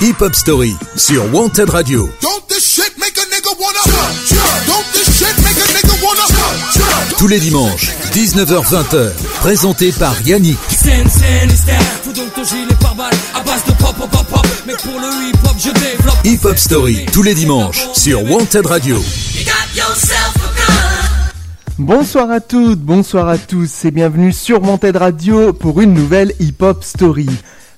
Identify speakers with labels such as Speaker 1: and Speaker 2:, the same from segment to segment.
Speaker 1: Hip Hop Story sur Wanted Radio. Tous les dimanches, 19h-20h, présenté par Yannick. Hip Hop Story, tous les dimanches, sur Wanted Radio.
Speaker 2: Bonsoir à toutes, bonsoir à tous et bienvenue sur Wanted Radio pour une nouvelle Hip Hop Story.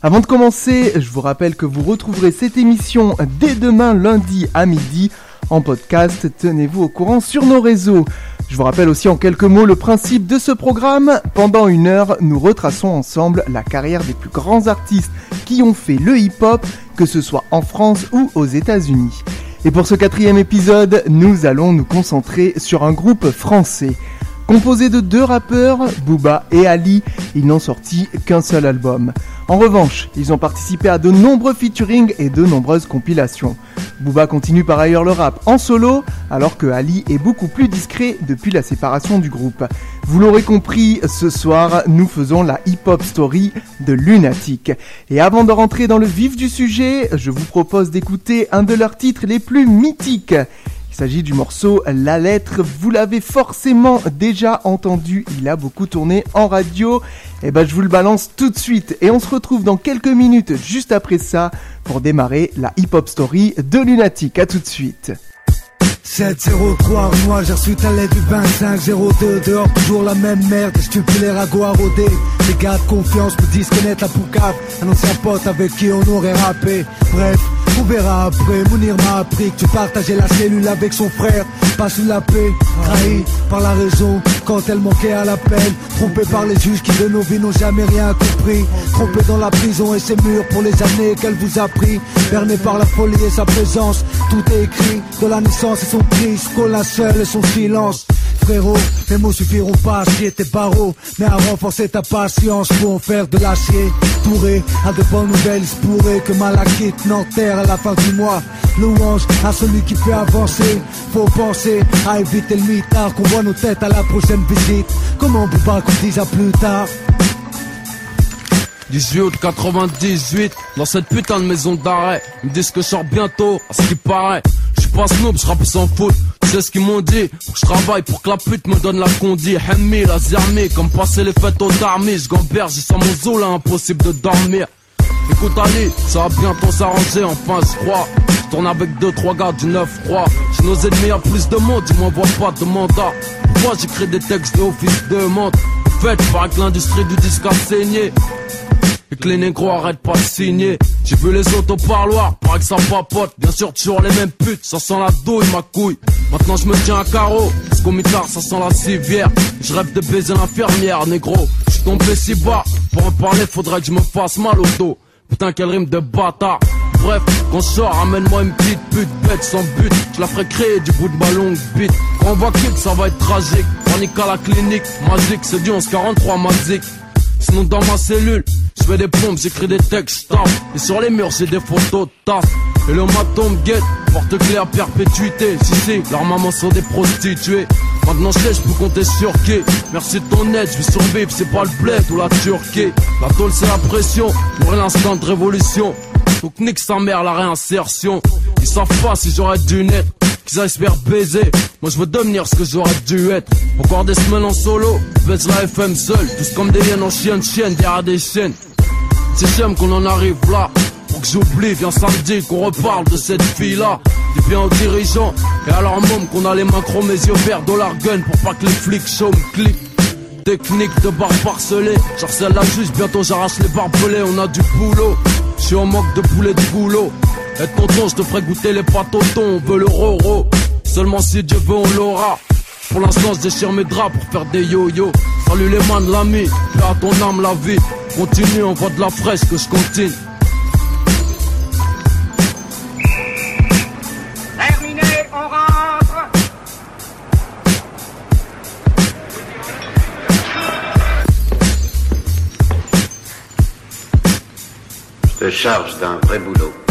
Speaker 2: Avant de commencer, je vous rappelle que vous retrouverez cette émission dès demain lundi à midi en podcast. Tenez-vous au courant sur nos réseaux. Je vous rappelle aussi en quelques mots le principe de ce programme. Pendant une heure, nous retraçons ensemble la carrière des plus grands artistes qui ont fait le hip-hop, que ce soit en France ou aux États-Unis. Et pour ce quatrième épisode, nous allons nous concentrer sur un groupe français. Composé de deux rappeurs, Booba et Ali, ils n'ont sorti qu'un seul album. En revanche, ils ont participé à de nombreux featuring et de nombreuses compilations. Booba continue par ailleurs le rap en solo, alors que Ali est beaucoup plus discret depuis la séparation du groupe. Vous l'aurez compris, ce soir, nous faisons la hip-hop story de Lunatic. Et avant de rentrer dans le vif du sujet, je vous propose d'écouter un de leurs titres les plus mythiques. Il s'agit du morceau La lettre, vous l'avez forcément déjà entendu, il a beaucoup tourné en radio. Et eh ben je vous le balance tout de suite et on se retrouve dans quelques minutes juste après ça pour démarrer la hip-hop story de Lunatic. À tout de suite.
Speaker 3: 703 moi j'ai reçu ta lettre du 2502 Dehors toujours la même merde, les ragots à rôder. Les gars de confiance me disent connaître la poucave Un ancien pote avec qui on aurait rappé. Bref, on verra après, Mounir m'a appris que tu partageais la cellule avec son frère Pas sous la paix, trahi par la raison Quand elle manquait à l'appel Trompé par les juges qui de nos vies n'ont jamais rien compris. Trompé dans la prison et ses murs pour les années qu'elle vous a pris Berné par la folie et sa présence Tout est écrit de la naissance et son seule et son silence. Frérot Les mots suffiront pas à scier tes barreaux Mais à renforcer ta patience pour en faire de l'acier. Touré à de bonnes nouvelles, il pourrait que Malakite n'enterre à la fin du mois. Louange à celui qui fait avancer. Faut penser à éviter le mitard Qu'on voit nos têtes à la prochaine visite. Comment on pas qu'on dise à plus tard?
Speaker 4: 18 août 98, dans cette putain de maison d'arrêt, ils me disent que je sors bientôt, à ce qui paraît. Pas snob, je rappe sans faute. C'est ce qu'ils m'ont dit. Je travaille pour que la pute me donne la condi. Hemmi, la zermi, comme passer les fêtes aux armées. Je gamberge, j'ai sans mon zoo là, impossible de dormir. Écoute Ali, ça va bientôt s'arranger, enfin je crois. Je tourne avec deux, trois gars du 9-3. J'ai nos ennemis à plus de monde, ils m'envoient pas de mandat. Moi j'écris des textes de office de monte. Faites par que l'industrie du disque a saigné. Que les négros arrêtent pas de signer. J'ai vu les autres au parloir, paraît que ça papote. Bien sûr, toujours les mêmes putes, ça sent la douille, ma couille. Maintenant, je me tiens à carreau, ce qu'on tard, ça sent la civière. Je rêve de baiser l'infirmière, négro. J'suis tombé si bas, pour en parler, faudrait que je me fasse mal au dos. Putain, quelle rime de bâtard. Bref, quand je sors, amène-moi une petite pute bête sans but. Je la ferai créer du bout de ma longue bite. Quand on va kick, ça va être tragique. Panique à la clinique, magique, c'est du 1143 magique. Sinon dans ma cellule, je fais des pompes, j'écris des textes, Et sur les murs, j'ai des photos taf. Et le maton me guette, porte clé à perpétuité. Si, si, leurs mamans sont des prostituées. Maintenant je sais, je peux compter sur qui Merci de ton aide, je vais survivre, c'est pas le bled ou la Turquie La tôle c'est la pression, mourir l'instant de révolution Donc nique sa mère la réinsertion Ils savent pas si j'aurais dû naître qu'ils aillent se faire baiser. Moi je veux devenir ce que j'aurais dû être. Encore des semaines en solo, baisse la FM seul. Tous comme des liens en chienne, chienne, derrière des chaînes. C'est j'aime qu'on en arrive là. Pour que j'oublie, viens samedi qu'on reparle de cette fille-là. Dis bien aux dirigeants et à leur môme qu'on a les mains chromées, mes yeux verts, dollar gun pour pas que les flics show me. Technique de barre parcelée, j'harcèle la juge, bientôt j'arrache les barbelés, on a du boulot. Je suis en manque de poulet de boulot. Et tonton, je te ferai goûter les pâtes au thon, on veut le roro. Seulement si Dieu veut, on l'aura. Pour l'instant, je déchire mes draps pour faire des yo-yo. Salut les man, l'ami, fais à ton âme la vie. Continue, on voit de la fraîche que je continue.
Speaker 5: Terminé, on rentre.
Speaker 6: Je te charge d'un vrai boulot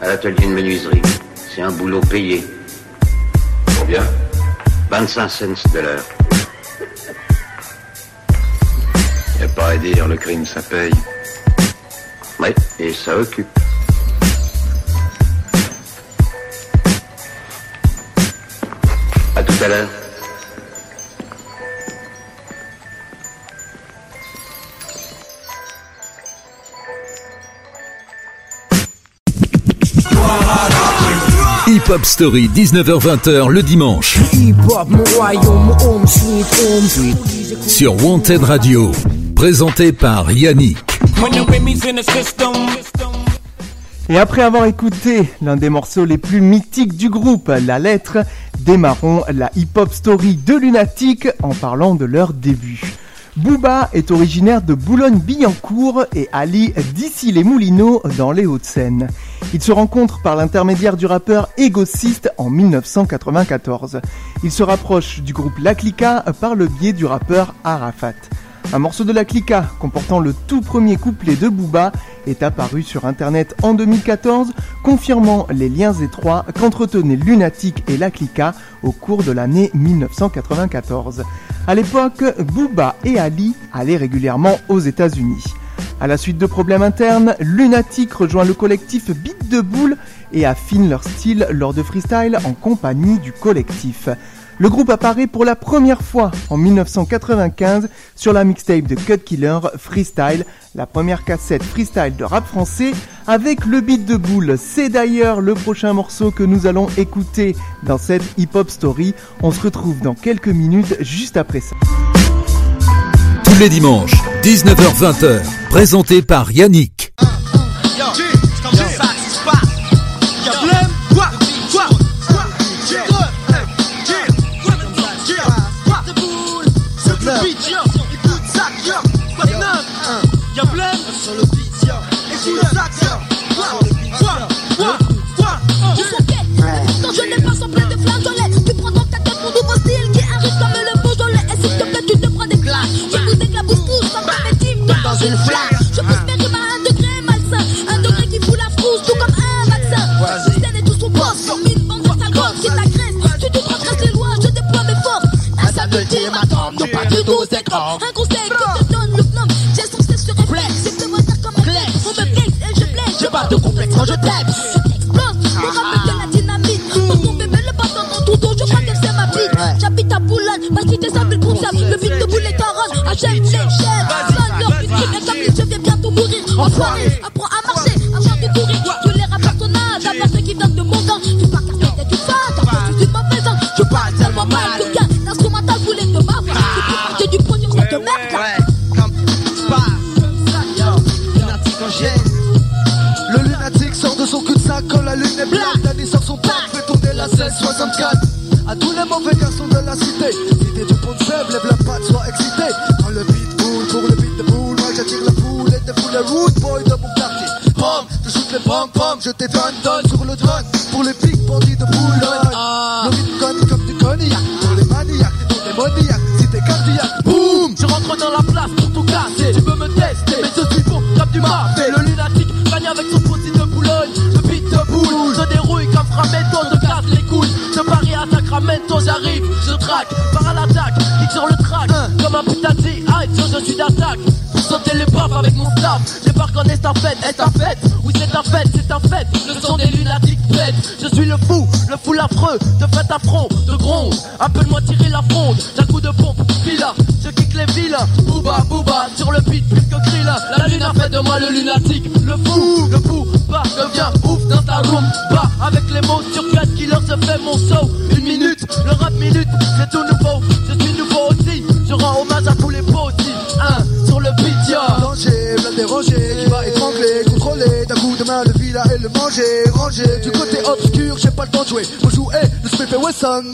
Speaker 6: à l'atelier de menuiserie. C'est un boulot payé.
Speaker 7: Combien
Speaker 6: 25 cents de l'heure.
Speaker 7: Y a pas à dire, le crime ça paye.
Speaker 6: Ouais, et ça occupe. À tout à l'heure.
Speaker 8: Hip Hop Story, 19h-20h le dimanche. Sur Wanted Radio. Présenté par Yannick.
Speaker 2: Et après avoir écouté l'un des morceaux les plus mythiques du groupe, La Lettre, démarrons la hip-hop story de Lunatic en parlant de leur début. Booba est originaire de Boulogne-Billancourt et Ali d'ici les Moulineaux dans les Hauts-de-Seine. Ils se rencontrent par l'intermédiaire du rappeur Égociste en 1994. Ils se rapprochent du groupe La Clica par le biais du rappeur Arafat. Un morceau de La Clica comportant le tout premier couplet de Booba est apparu sur internet en 2014, confirmant les liens étroits qu'entretenaient Lunatic et La Clica au cours de l'année 1994. À l'époque, Booba et Ali allaient régulièrement aux États-Unis. À la suite de problèmes internes, Lunatic rejoint le collectif Beat de Boule et affine leur style lors de freestyle en compagnie du collectif. Le groupe apparaît pour la première fois en 1995 sur la mixtape de Cut Killer Freestyle, la première cassette freestyle de rap français avec le beat de boule. C'est d'ailleurs le prochain morceau que nous allons écouter dans cette hip-hop story. On se retrouve dans quelques minutes juste après ça.
Speaker 8: Tous les dimanches, 19h-20h, présenté par Yannick.
Speaker 9: Une flaque. Je rimes à un degré malsain. Un degré qui fout la frousse tout comme un vaccin. Et tout son boss une bande de sales gosses qui t'agressent Tu te transgresses les lois, je déploie mes forces Un m'attend, non pas du tout c'est grand Un conseil que te donne le gnome J'ai censé se réflexe C'est de comme un flex. On me flex et je flex J'ai pas de complexe quand je t'aime. J'habite à Boulogne, ma cité s'appelle Concept Le beat de boule est en rose, achète les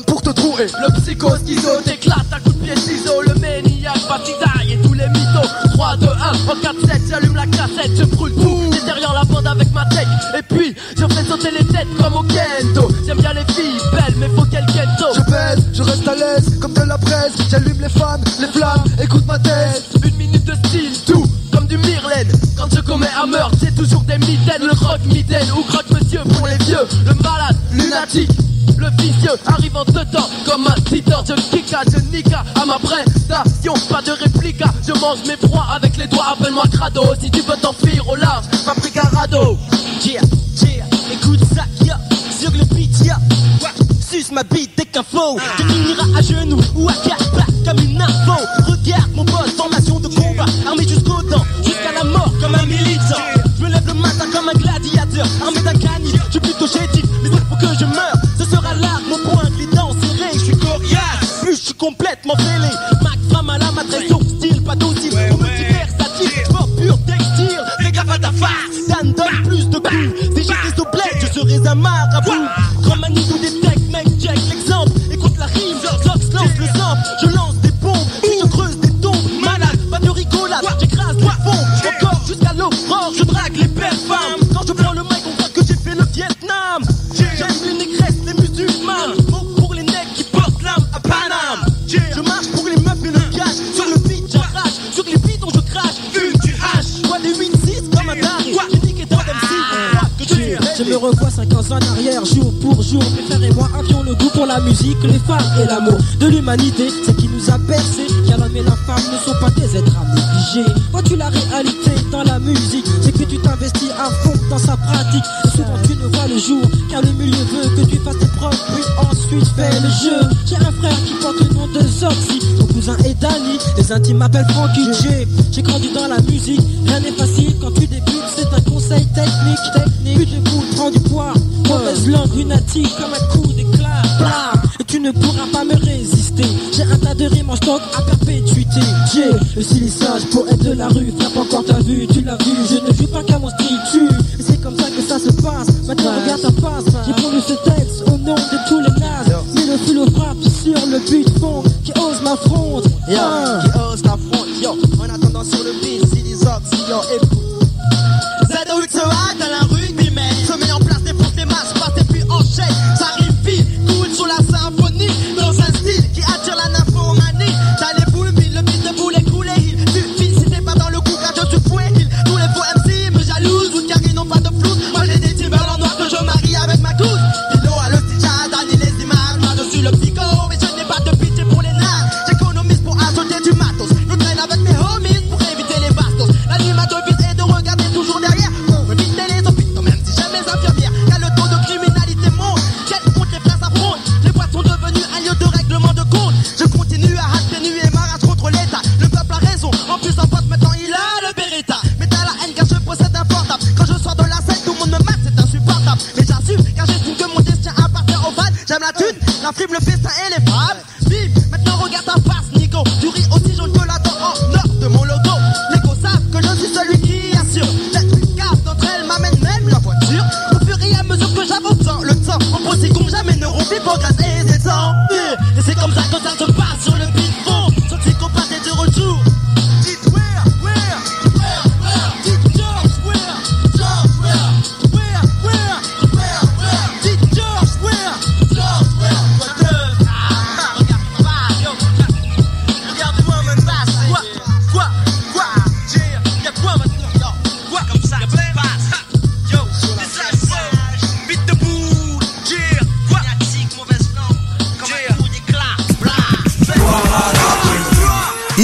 Speaker 10: pour te trouver.
Speaker 11: Le psycho schizo t'éclate à coup de pied ciseaux. Le maniac baptisaille et tous les mythos. 3, 2, 1, en 4, 7 J'allume la cassette, je brûle tout. Derrière la bande avec ma tech Et puis je fais sauter les têtes comme au kendo. J'aime bien les filles belles mais faut qu'elles kendo.
Speaker 10: Je pèse, je reste à l'aise, comme de la braise. J'allume les femmes, les flammes, écoute ma thèse.
Speaker 11: Une minute de style, tout comme du Myrlène. Quand je commets un meurtre, c'est toujours des mitaines. Le croque-mitaine ou croque-monsieur pour les vieux. Le malade, lunatique vicieux arrive en ce temps comme un titan. Je kicka, je nika à ma prestation. Pas de réplica, je mange mes proies avec les doigts. Appelle-moi crado si tu veux t'enfuir au large.
Speaker 8: Paprika rado. Yeah, yeah, écoute ça, yeah. Sur le beat, yeah. Suce ma bite dès qu'un flow. Tu finiras à genoux ou à quatre pattes comme une info. Regarde mon boss complètement fêlé. Max femme à la matrice, style, pas docile. Au multiversatile, sport pur, textile. Fais gaffe à ta face, Dan donne plus de coups. Si j'étais au bled, je serais un marabout.
Speaker 12: Me revois 5 ans en arrière, jour pour jour. Mes frères et moi avions le goût pour la musique, les femmes et l'amour de l'humanité. C'est qui nous a bercé, car l'homme et la femme ne sont pas des êtres à négliger. Vois-tu la réalité dans la musique? C'est que tu t'investis à fond dans sa pratique. Et souvent tu ne vois le jour, car le milieu veut que tu fasses tes preuves, puis ensuite fais le jeu. J'ai un frère qui porte le nom de Zoxy, mon cousin est Danny, les intimes m'appellent Frankie J. J'ai grandi dans la musique, rien n'est facile quand lunatique comme un coup d'éclat. Blam Et tu ne pourras pas me résister. J'ai un tas de rimes en stock à perpétuité. J'ai le silissage, poète de la rue, frappe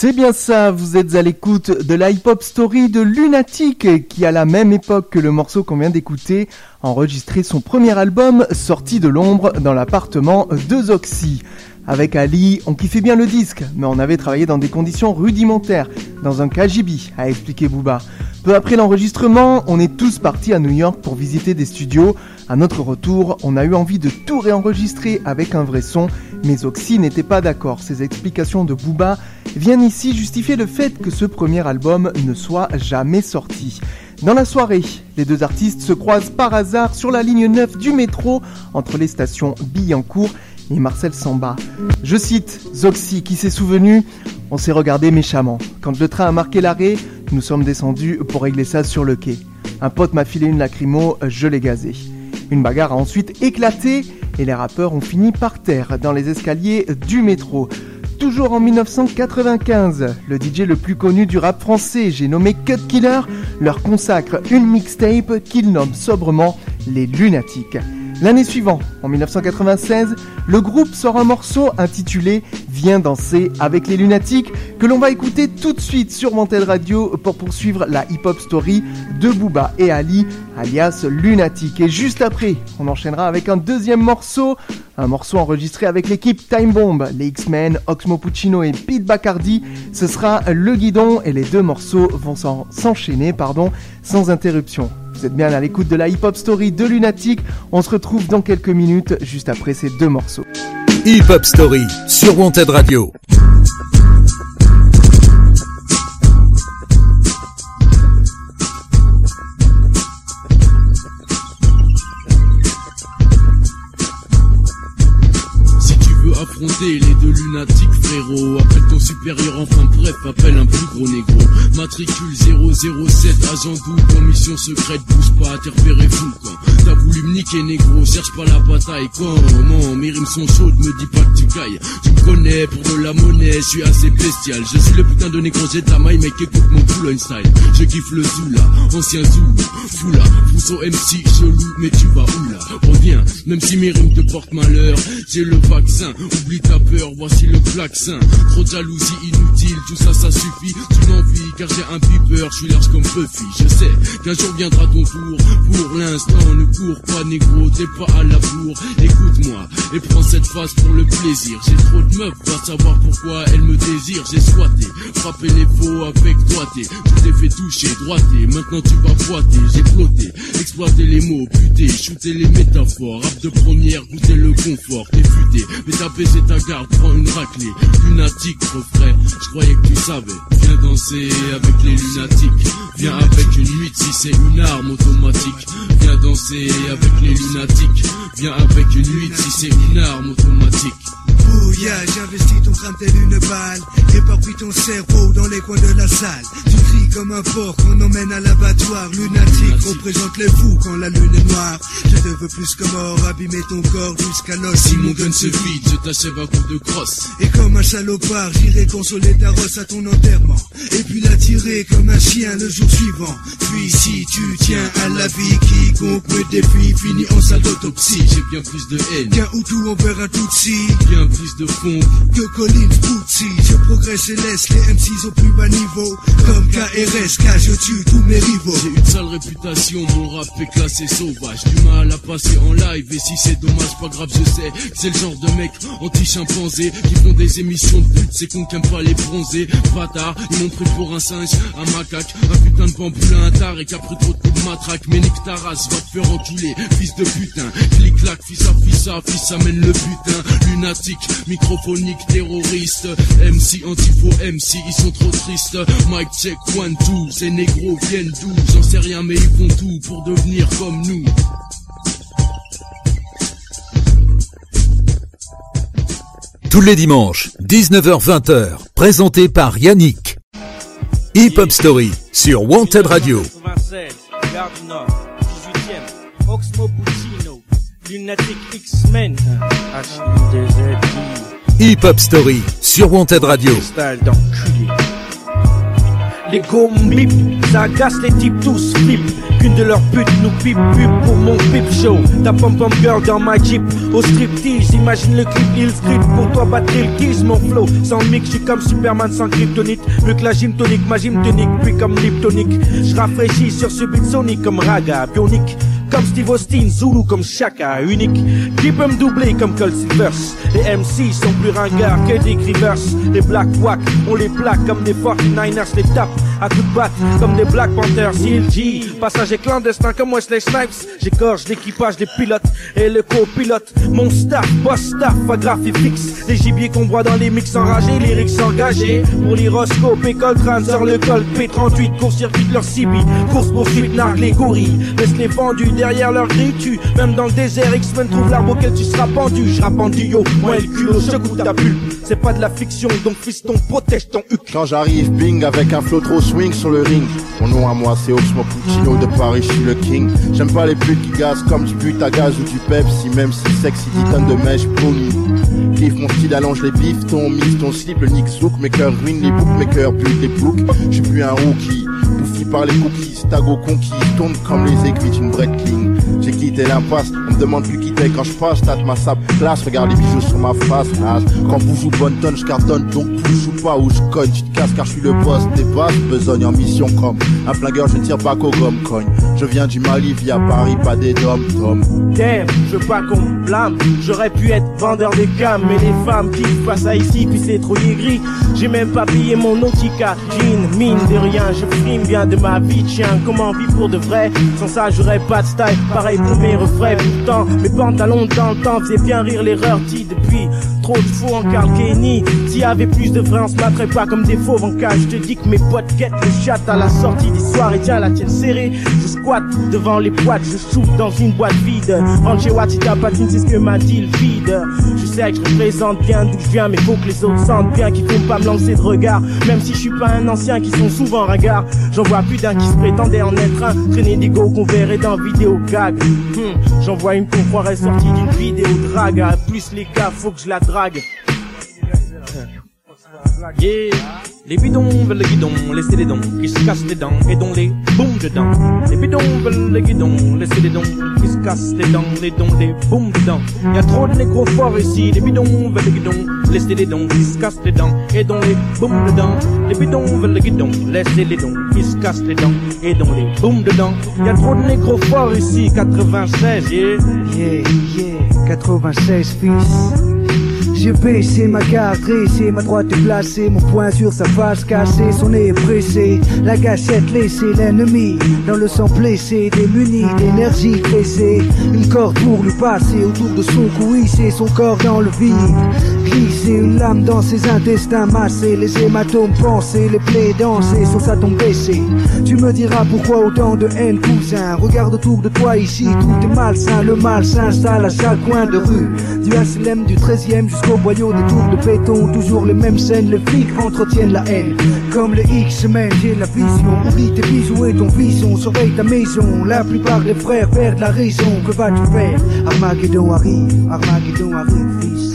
Speaker 2: C'est bien ça, vous êtes à l'écoute de la hip-hop story de Lunatic, qui à la même époque que le morceau qu'on vient d'écouter, a enregistré son premier album sorti de l'ombre dans l'appartement de Zoxy. Avec Ali, on kiffait bien le disque, mais on avait travaillé dans des conditions rudimentaires, dans un KGB, a expliqué Booba. Peu après l'enregistrement, on est tous partis à New York pour visiter des studios. À notre retour, on a eu envie de tout réenregistrer avec un vrai son, mais Oxy n'était pas d'accord. Ces explications de Booba viennent ici justifier le fait que ce premier album ne soit jamais sorti. Dans la soirée, les deux artistes se croisent par hasard sur la ligne 9 du métro entre les stations Billancourt et Marcel Samba. Je cite Zoxy qui s'est souvenu On s'est regardé méchamment. Quand le train a marqué l'arrêt, nous sommes descendus pour régler ça sur le quai. Un pote m'a filé une lacrymo, je l'ai gazé. Une bagarre a ensuite éclaté et les rappeurs ont fini par terre dans les escaliers du métro. toujours en 1995. Le DJ le plus connu du rap français, j'ai nommé Cut Killer, leur consacre une mixtape qu'il nomme sobrement Les Lunatiques. L'année suivante, en 1996, le groupe sort un morceau intitulé Viens danser avec les lunatiques que l'on va écouter tout de suite sur Mantel Radio pour poursuivre la hip-hop story de Booba et Ali, alias Lunatic. Et juste après, on enchaînera avec un deuxième morceau, un morceau enregistré avec l'équipe Time Bomb, les X-Men, Oxmo Puccino et Pete Bacardi. Ce sera le guidon et les deux morceaux vont s'enchaîner pardon, sans interruption. Vous êtes bien à l'écoute de la hip-hop story de Lunatic. On se retrouve dans quelques minutes, juste après ces deux morceaux.
Speaker 1: Hip-hop story sur Wanted Radio.
Speaker 4: Lunatiques frérot. Appelle ton supérieur enfin bref appelle un plus gros négro. Matricule 007 agent double en mission secrète Bouge pas repéré fou quand T'as voulu me niquer négro cherche pas la bataille Comment mes rimes sont chaudes me dis pas que tu cailles. Tu me connais pour de la monnaie je suis assez bestial. Je suis le putain de négro j'ai la maille mec écoute mon Boulogne style Je kiffe le Zula ancien Zoulou Foula Pousseau MC chelou mais tu vas où là? Reviens même si mes rimes te portent malheur J'ai le vaccin. Oublie ta peur, voici le vaccin. Trop de inutile, tout ça, ça suffit. Tu m'envies car j'ai un je suis large comme Buffy. Je sais qu'un jour viendra ton tour. Pour l'instant, ne cours pas, négro, t'es pas à la bourre. Écoute-moi et prends cette phase pour le plaisir. J'ai trop de meufs, va savoir pourquoi elles me désirent. J'ai soité, frappé les faux avec droité. Je t'ai fait toucher, droité. Maintenant tu vas boiter, j'ai flotté. Exploiter les mots, puté, shooter les métaphores. Rap de première, goûter le confort, t'es futé. Mais c'est ta garde, prends une raclée. Lunatique, je croyais que tu savais. Viens danser avec les lunatiques. Viens avec une nuit si c'est une arme automatique. Viens danser avec les lunatiques. Viens avec une nuit si c'est une arme automatique.
Speaker 3: Bouya, j'investis ton crâne tel une balle. Éparpille ton cerveau dans les coins de la salle. Tu cries comme un porc qu'on emmène à l'abattoir. Lunatique représente les fous quand la lune est noire. Je te veux plus que mort, abîmer ton corps jusqu'à l'os.
Speaker 4: Si mon gun se vide, je t'achève à coup de crosse.
Speaker 3: Et comme un salopard, j'irai consoler ta rosse à ton enterrement. Et puis la tirer comme un chien le jour suivant. Puis si tu tiens à la vie, quiconque me défie finit en salle d'autopsie.
Speaker 4: J'ai bien plus de haine
Speaker 3: qu'un Hutu envers un Tutsi.
Speaker 4: Bien plus de fond
Speaker 3: que Colin Bootsy. Je progresse et laisse les M6 au plus bas niveau. Comme KRS, car je tue tous mes rivaux.
Speaker 4: J'ai une sale réputation, mon rap est classé sauvage. Du mal à passer en live, et si c'est dommage, pas grave, je sais. C'est le genre de mec anti-chimpanzé qui font des émissions de pute. C'est qu'on qu'aime pas les bronzés. Bâtard, ils m'ont pris pour un singe, un macaque, un putain de bamboulin, un tar et qui a pris trop de coups de matraque. Mais nique ta va te faire enculer, fils de putain. Clic-clac, fils à fils à fils, amène le putain. Lunatique, microphonique, terroriste. MC, antifaux, MC, ils sont trop tristes. Mike check, one, two, ces négros viennent d'où? J'en sais rien, mais ils font tout pour devenir comme nous.
Speaker 1: Tous les dimanches, 19h-20h, présenté par Yannick. Hip Hop Story sur Wanted Radio. Hip Hop Story sur Wanted Radio.
Speaker 13: Les go mip, ça agace les types tous flip. Qu'une de leurs putes nous pipe pub pour mon pip show. Ta pom pom girl dans ma jeep au striptease. Imagine le clip, il script pour toi battre le kiss. Mon flow sans mix, je suis comme Superman sans kryptonite. Mieux que la gym tonique, ma gym tonique, puis comme liptonique. Je rafraîchis sur ce beat sonic comme raga bionique. Comme Steve Austin, Zulu comme Shaka, unique. Qui peut me doubler comme Cold Silvers. Les MC sont plus ringards que des Rivers. Les Black Wack, on les plaque comme des 49ers, les tape à coups de comme des Black Panthers. CLG, passager clandestin comme Wesley Snipes. J'écorche l'équipage des pilotes et le copilote. Mon staff, boss staff, graphie fixe. Les gibiers qu'on voit dans les mix enragés, les lyrics engagés. Pour l'hyroscope, école crâne sur le col P38, court-circuit leur CB. Course poursuite, nargue les gorilles. Laisse les pendus derrière leur grille, tu. Même dans le désert, X-Men trouve l'arbre auquel tu seras pendu. Je rappe en duo, moi le culot, je goûte ta bulle. C'est pas de la fiction, donc fiston, protège ton huc.
Speaker 14: Quand j'arrive, bing, avec un flow trop swing sur le ring. Mon nom à moi, c'est Oxmo Puccino de Paris, je suis le king. J'aime pas les putes qui gazent comme du but à gaz ou du Pepsi, même si sexy dit de mèche pony. Mon style allonge les bifs, ton mise, ton slip, le nick zouk, mes cœurs ruinent les boucs, mes cœurs butent les boucs. J'suis plus un rookie, bouffi par les cookies, stago conquis, tourne comme les aiguilles d'une breakling. J'ai quitté l'impasse, on me demande plus quitter quand je passe, tâte ma sable place, regarde les bijoux sur ma face, nage. Quand vous jouez bonne tonne, je cartonne, donc vous joue pas où je cogne, tu te casses car je suis le boss des basses, besogne en mission comme un flingueur, je tire pas qu'au gomme cogne. Je viens du Mali via Paris, pas des dom tom.
Speaker 13: Damn, je pas qu'on me blâme. J'aurais pu être vendeur des cams, mais les femmes qui passent à ici, puis c'est trop gris. J'ai même pas payé mon Nautica jean, mine de rien. Je frime bien de ma vie chien. Comment vivre pour de vrai? Sans ça, j'aurais pas de style. Pareil pour mes refrains. Pourtant, mes pantalons temps faisaient bien rire l'erreur dit depuis. Trop de faux en Carl Kenny. S'il y avait plus de vrai, on se battrait pas comme des fauves en. Je te dis que mes potes guettent le chat à la sortie des soirées. Tiens, la tienne serrée. Je squatte devant les boîtes. Je shoot dans une boîte vide. Rentre chez Watita Patine, c'est ce que m'a dit le vide. Je sais que je représente bien d'où je viens, mais faut que les autres sentent bien qu'il faut pas me lancer de regard. Même si je suis pas un ancien qui sont souvent ringards. J'en vois plus d'un qui se prétendait en être un. Traîner des go qu'on verrait dans vidéo gag. Hmm, J'en vois une qu'on croirait sortie d'une vidéo drague. À plus les gars, faut que je la drague.
Speaker 15: Yeah, les bidons veulent le guidon, laissez les dons qui se cassent les dents et dont les boum dedans. Les bidons veulent le guidon, laissez les dons qui se cassent les dents, les dons les boum dedans. Y a trop de négros forts ici, les bidons veulent le guidon, laissez les dons qui se cassent les dents et dont les boum dedans. Les bidons veulent le guidon, laissez les dons qui se cassent les dents et dont les boum dedans. Y a trop de négros forts ici, 96, yeah.
Speaker 3: Yeah, yeah, 96 fils. J'ai baissé ma garde dressée, ma droite est placée, mon poing sur sa face cassée, son nez pressé, la gâchette laissée, l'ennemi dans le sang blessé, démuni d'énergie pressée, une corde pour lui passer autour de son cou, hisser son corps dans le vide, glisser une lame dans ses intestins massés, les hématomes pensés, les plaies dansées sur sa tombe baissée. Tu me diras pourquoi autant de haine, cousin, regarde autour de toi ici, tout est malsain, le mal s'installe à chaque coin de rue, du HLM du 13e jusqu'au boyau des tours de béton, toujours les mêmes scènes, les flics entretiennent la haine. Comme les X-Men, j'ai la vision. Oublie tes bisous et ton vision, surveille ta maison. La plupart des frères perdent la raison. Que vas-tu faire? Armageddon arrive, Armageddon arrive, fils.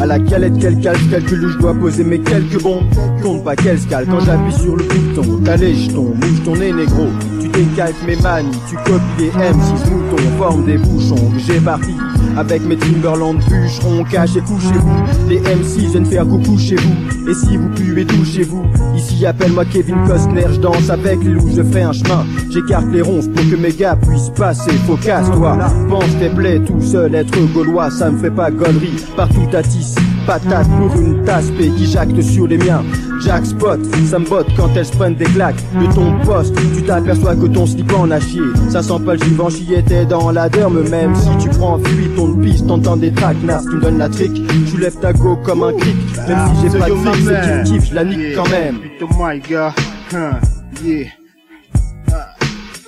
Speaker 16: À la calette, quel calque, calcul où je dois poser mes quelques bombes. Compte pas quel scale quand j'appuie sur le bouton. T'as les jetons, ton nez négro. Tu décalques mes manies, tu copies les M6 moutons, forme des bouchons que j'ai partis. Avec mes Timberland bûcherons, cachez couchez-vous. Les M6 viennent faire coucou chez vous. Et si vous puez tout chez vous, ici appelle-moi Kevin Costner, je danse avec les loups, je fais un chemin. J'écarte les ronces pour que mes gars puissent passer. Faut casse-toi, pense faiblé, tout seul être gaulois, ça me fait pas gaulerie. Partout à tisse, patate pour une tasse qui jacte sur les miens. Jack Spot, ça me botte quand elles se prennent des claques de ton poste. Tu t'aperçois que ton slip en a chié. Ça sent pas le vivant, j'y étais dans la derme. Même si tu prends fuite, ton piste, t'entends des traquenards qui me donnent la trick. Tu lèves ta go comme un cric. Même si j'ai pas de c'est tu kiffes, je la nique quand même.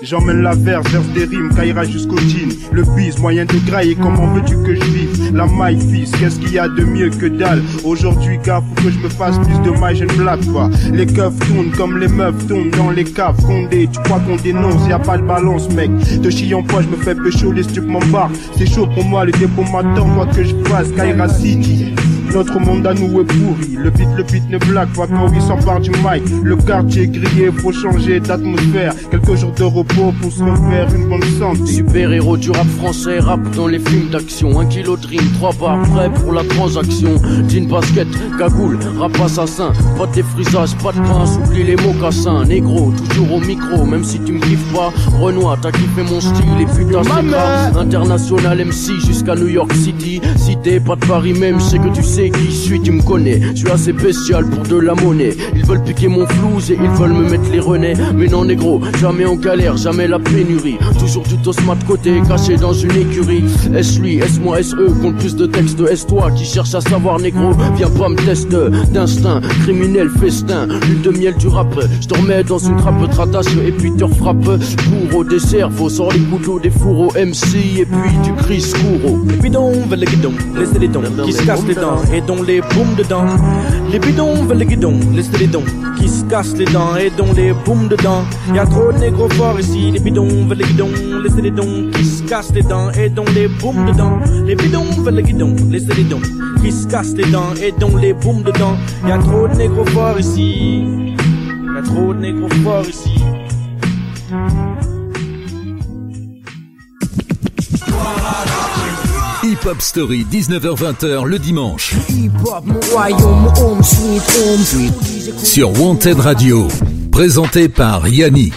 Speaker 17: J'emmène la verse, verse des rimes, caillera jusqu'au jean. Le bis, moyen de grailler, comment veux-tu que je vive? La maille fils, qu'est-ce qu'il y a de mieux que dalle? Aujourd'hui, gars, faut que je me fasse plus de maille, je ne blague pas. Les keufs tournent comme les meufs tournent dans les caves. Condé, tu crois qu'on dénonce, y a pas de balance, mec. De en poids, je me fais pécho, les stups m'embarquent. C'est chaud pour moi, le dépôt m'attend, quoi que je fasse, Kaira City. Notre monde à nous est pourri. Le beat, le beat ne blague pas quand il s'empare du mic. Le quartier grillé, faut changer d'atmosphère. Quelques jours de repos pour se refaire une bonne santé.
Speaker 4: Super héros du rap français, rap dans les films d'action. Un kilo de rime, trois barres prêts pour la transaction. Jean basket, cagoule, rap assassin. Pas de défrisage, pas de pince, oublie les mocassins. Négro, toujours au micro, même si tu me kiffes pas. Renoir, t'as kiffé mon style et putain c'est grave. International MC jusqu'à New York City. Si t'es pas de Paris même, je sais que tu sais qui je suis, tu me connais. Je suis assez spécial pour de la monnaie. Ils veulent piquer mon flouze et ils veulent me mettre les renais. Mais non, négro, jamais en galère, jamais la pénurie. Toujours du tosma de côté, caché dans une écurie. Est-ce lui, est-ce moi, est-ce eux, compte plus de textes, est-ce toi qui cherche à savoir, négro? Viens pas me tester d'instinct, criminel, festin. L'huile de miel du rap, je te remets dans une trappe, tratasse et puis te frappe. Pour au dessert, faut sort les couteaux des fourreaux MC et puis tu cries couro.
Speaker 15: Les bidons veulent le guidon, laissez les dons qui se cassent les dents
Speaker 13: et dont les booms dedans. Les bidons veulent les guidons, laissez les dons qui se cassent les dents et dont les booms dedans. Y a trop de négros forts ici, les bidons veulent les guidons, laissez les dons qui se cassent les dents et dont les booms dedans. Les bidons veulent les guidons, laissez les dons qui se cassent les dents et dont les booms dedans. Y a trop de négros forts ici, y a trop de négros forts ici.
Speaker 1: Hip Hop Story, 19h-20h le dimanche. Sur Wanted Radio. Présenté par Yannick.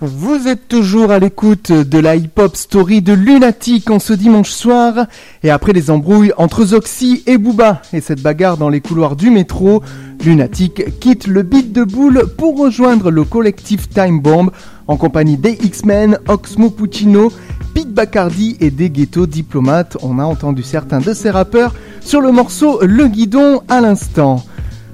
Speaker 2: Vous êtes toujours à l'écoute de la hip-hop story de Lunatic en ce dimanche soir. Et après les embrouilles entre Zoxy et Booba et cette bagarre dans les couloirs du métro, Lunatic quitte le beat de boule pour rejoindre le collectif Time Bomb en compagnie des X-Men, Oxmo Puccino, Pete Bacardi et des ghetto diplomates. On a entendu certains de ces rappeurs sur le morceau Le Guidon à l'instant.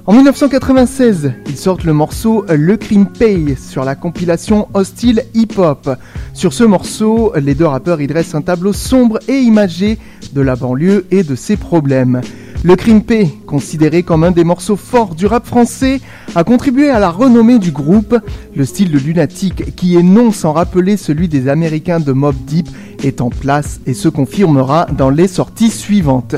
Speaker 2: En 1996, ils sortent le morceau Le Crime Pay sur la compilation Hostile Hip Hop. Sur ce morceau, les deux rappeurs y dressent un tableau sombre et imagé de la banlieue et de ses problèmes. Le Crime Pay, considéré comme un des morceaux forts du rap français, a contribué à la renommée du groupe. Le style de Lunatic, qui est non sans rappeler celui des Américains de Mob Deep, est en place et se confirmera dans les sorties suivantes.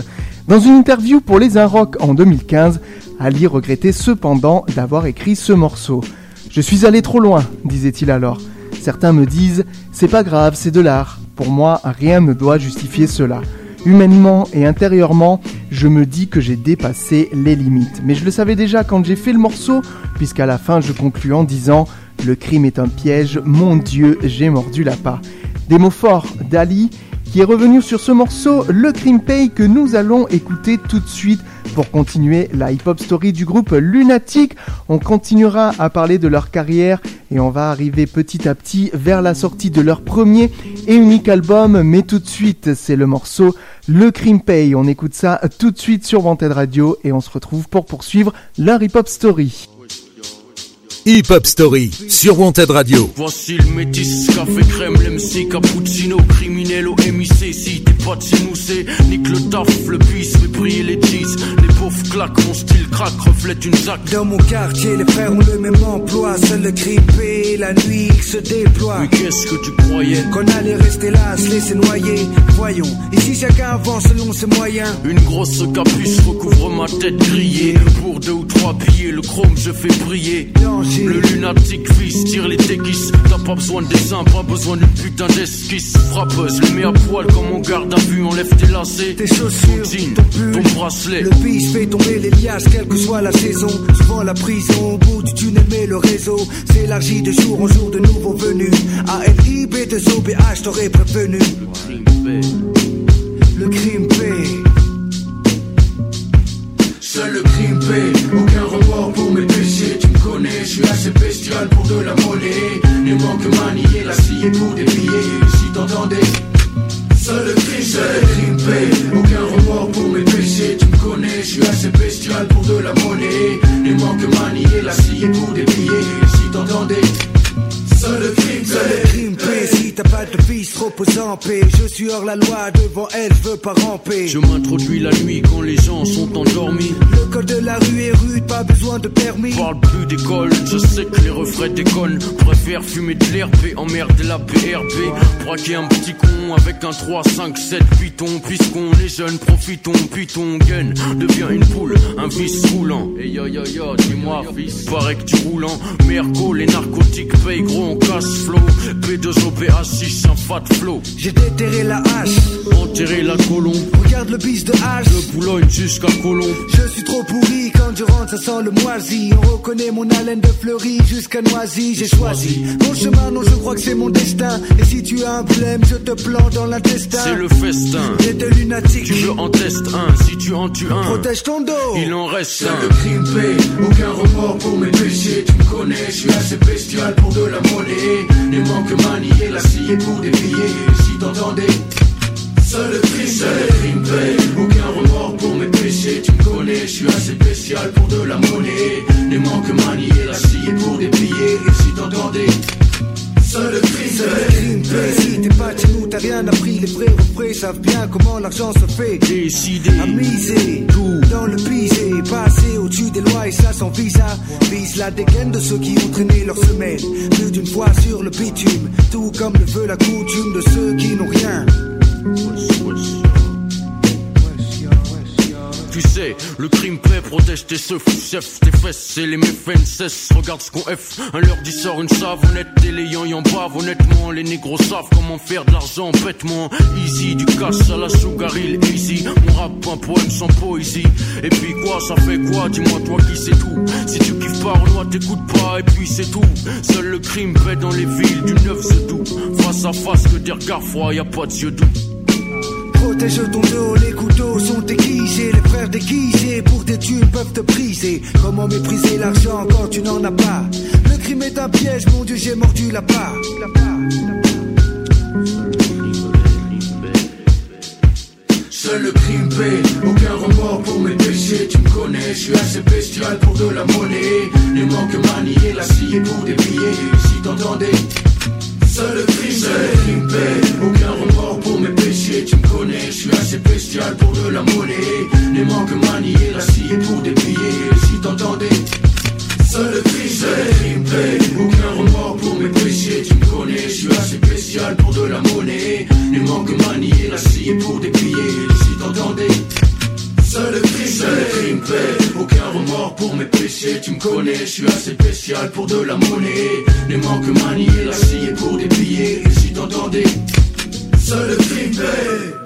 Speaker 2: Dans une interview pour Les Un Rock en 2015, Ali regrettait cependant d'avoir écrit ce morceau. Je suis allé trop loin, disait-il alors. Certains me disent, c'est pas grave, c'est de l'art. Pour moi, rien ne doit justifier cela. Humainement et intérieurement, je me dis que j'ai dépassé les limites. Mais je le savais déjà quand j'ai fait le morceau, puisqu'à la fin je conclus en disant Le crime est un piège, mon Dieu, j'ai mordu la pas. Des mots forts d'Ali qui est revenu sur ce morceau, le Crime Pay, que nous allons écouter tout de suite pour continuer la hip-hop story du groupe Lunatic. On continuera à parler de leur carrière et on va arriver petit à petit vers la sortie de leur premier et unique album. Mais tout de suite, c'est le morceau Le Crime Pay. On écoute ça tout de suite sur Wanted Radio et on se retrouve pour poursuivre leur hip-hop story.
Speaker 1: Hip Hop Story sur Wanted Radio.
Speaker 4: Voici le métis, café crème, l'MC, cappuccino, criminel au MIC. Si t'es pas c'est nique le taf, le bis, fait briller les cheese. Les pauvres claquent, mon style craque, reflète une zac.
Speaker 3: Dans mon quartier, les frères ont le même emploi. Seul le grippé, la nuit il se déploie.
Speaker 4: Mais qu'est-ce que tu croyais?
Speaker 3: Qu'on allait rester là, se laisser noyer. Voyons, ici chacun avance selon ses moyens.
Speaker 4: Une grosse capuche recouvre ma tête grillée. Pour deux ou trois billets, le chrome je fais briller. Le lunatique fils tire les déguises. T'as pas besoin de dessin, pas besoin d'une putain d'esquisse. Frappeuse, le mets à poil comme on garde à vue. Enlève tes lacets,
Speaker 3: tes chaussures,
Speaker 4: ton jean,
Speaker 3: ton pull,
Speaker 4: ton bracelet.
Speaker 3: Le bis fait tomber les liasses, quelle que soit la saison. Souvent la prison, au bout du tunnel, mais le réseau s'élargit de jour en jour de nouveaux venus. ALIB de OBH, t'aurais prévenu. Le crime paie.
Speaker 18: Seul le crime paie, aucun remords pour mes péchés. Connais, je suis assez bestial pour de la monnaie. Ne manque manier la scie pour des billets. Si t'entendais, seul aucun remords pour mes péchés. Tu me connais, je suis assez bestial pour de la monnaie. Ne manque manier la scie pour des. Si t'entendais. Seul crime
Speaker 3: paie. Si t'as de fils, repose en paix. Je suis hors la loi, devant elle, je veux pas ramper.
Speaker 4: Je m'introduis la nuit quand les gens sont endormis.
Speaker 3: Le col de la rue est rude, pas besoin de permis.
Speaker 4: Parle plus d'école, je sais que les refrains déconnent. Préfère fumer de l'herbe et emmerder la PRB. Braquer un petit con avec un 3, 5, 7 python. Puisqu'on est jeunes, profitons, python, gun. Devient une poule, un vice roulant. Et yo yo yo, dis-moi, fils. Paraît que tu roulant. Merco, les narcotiques payent gros en cash flow. P2OPA6, un fat flow.
Speaker 3: J'ai déterré la hache,
Speaker 4: Enterrer la colombe.
Speaker 3: regarde le bis de hache.
Speaker 4: De Boulogne jusqu'à Colombe.
Speaker 3: Je suis trop pourri, quand je rentre ça sent le moisi On reconnaît mon haleine de fleurie jusqu'à Noisy J'ai choisi mon chemin, non je crois que c'est mon destin Et si tu as un problème, je te plante dans l'intestin
Speaker 4: C'est le festin.
Speaker 3: T'es de lunatique
Speaker 4: Tu veux en tester un, si tu en tues un.
Speaker 3: Protège ton dos
Speaker 4: Il en reste un.
Speaker 18: le crime aucun remords pour mes péchés. Tu me connais, je suis assez bestial pour de la monnaie. Ne manque manier la scie pour des. Si t'entendais. Seul le crime, seul le crime paie, aucun remords pour mes péchés. Tu me connais, je suis assez spécial pour de la monnaie. Ne manque manier la scie pour des billets. Si t'entendais. Seul le crime,
Speaker 3: Seul le crime paie, si t'es pas chez nous, t'as rien appris Les vrais refrains savent bien comment l'argent se fait.
Speaker 4: Décider,
Speaker 3: à miser, tout dans le pisé, passer au-dessus des lois et ça sans visa. Vise la dégaine de ceux qui ont traîné leur semaine. Plus d'une fois sur le bitume, tout comme le veut la coutume de ceux qui n'ont rien.
Speaker 4: Tu sais, le crime paix protège tes seufs, chef, tes fesses et les méfaits. Regarde ce qu'on F, un leur dit sort une savonnette et les en bavent. Honnêtement, les négros savent comment faire de l'argent bêtement. Easy, du cash à la sugar hill, easy. Mon rap, un poème sans poésie. Et puis quoi, ça fait quoi? Dis-moi toi qui sais tout. Si tu kiffes pas, Renoir, t'écoutes pas, et puis c'est tout. Seul le crime paix dans les villes du 9 c'est tout. Face à face, que des regards froids, y a pas de yeux doux.
Speaker 3: Protège ton dos, les couteaux sont aiguisés, les frères déguisés pour des thunes peuvent te briser. Comment mépriser l'argent quand tu n'en as pas? Le crime est un piège, mon Dieu, j'ai mordu la part.
Speaker 18: Seul le crime paie, aucun remords pour mes péchés, tu me connais, je suis assez bestial pour de la monnaie. Ne manque manier la scie pour des billets, si t'entendais. Seul le crime, seul le crime paie, assez bestial pour de la monnaie. Ne manque manier la scie pour billets, si t'entendais. Seul crime, seul crime paie, aucun remords pour mes péchés, tu me connais, je suis assez spécial pour de la monnaie. Ne manque manier la scie pour billets, si t'entendais. Seul crime, seul crime paie, aucun remords pour mes péchés, tu me connais, je suis assez spécial pour de la monnaie. Ne manque manier la scie pour billets, si t'entendais. Seul crime paie.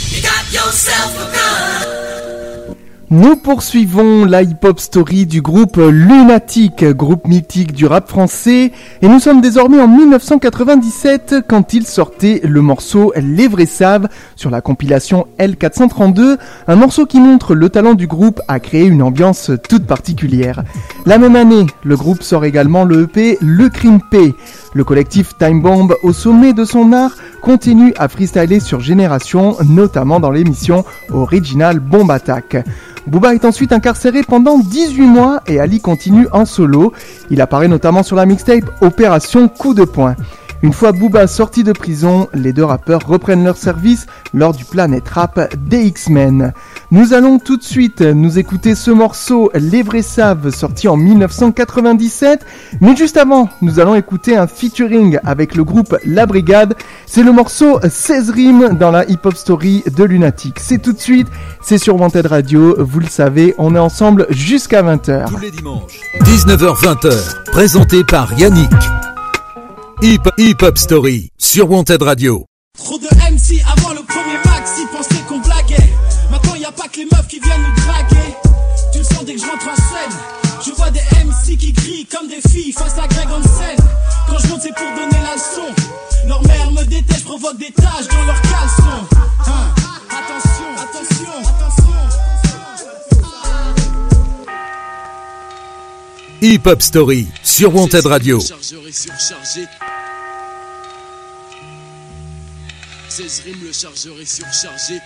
Speaker 2: Nous poursuivons la hip-hop story du groupe Lunatic, groupe mythique du rap français, et nous sommes désormais en 1997 quand ils sortaient le morceau Les Vrais Savent sur la compilation L432, un morceau qui montre le talent du groupe à créer une ambiance toute particulière. La même année, le groupe sort également le EP Le Crime P. Le collectif Time Bomb, au sommet de son art, continue à freestyler sur Génération, notamment dans l'émission Original Bomb Attack. Booba est ensuite incarcéré pendant 18 mois et Ali continue en solo. Il apparaît notamment sur la mixtape Opération Coup de poing. Une fois Booba sorti de prison, les deux rappeurs reprennent leur service lors du Planet Rap des X-Men. Nous allons tout de suite nous écouter ce morceau Les Vrais Savent sorti en 1997, mais juste avant, nous allons écouter un featuring avec le groupe La Brigade. C'est le morceau 16 rimes dans la hip-hop story de Lunatic. C'est tout de suite, c'est sur Wanted Radio, vous le savez, on est ensemble jusqu'à 20h.
Speaker 1: Tous les dimanches, 19h-20h, présenté par Yannick. Hip, Hip Hop Story sur Wanted Radio.
Speaker 19: Trop de MC avant le premier max, ils pensaient qu'on blaguait. Maintenant y a pas que les meufs qui viennent nous draguer. Tu le sens dès que je rentre en scène. Je vois des MC qui crient comme des filles face à Greg en scène. Quand je monte c'est pour donner la leçon. Leur mère me déteste, provoque des taches dans leurs caleçons.
Speaker 1: Hip Hop Story sur Wanted Radio.
Speaker 4: Chargeur est surchargé. 16 rimes, le chargeur est surchargé.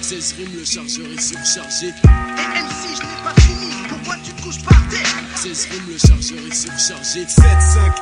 Speaker 4: 16 rimes, le chargeur est surchargé.
Speaker 8: Et MC, je n'ai pas fini, pourquoi tu te couches par terre?
Speaker 4: 16 rimes, le chargeur est surchargé.
Speaker 20: 7-5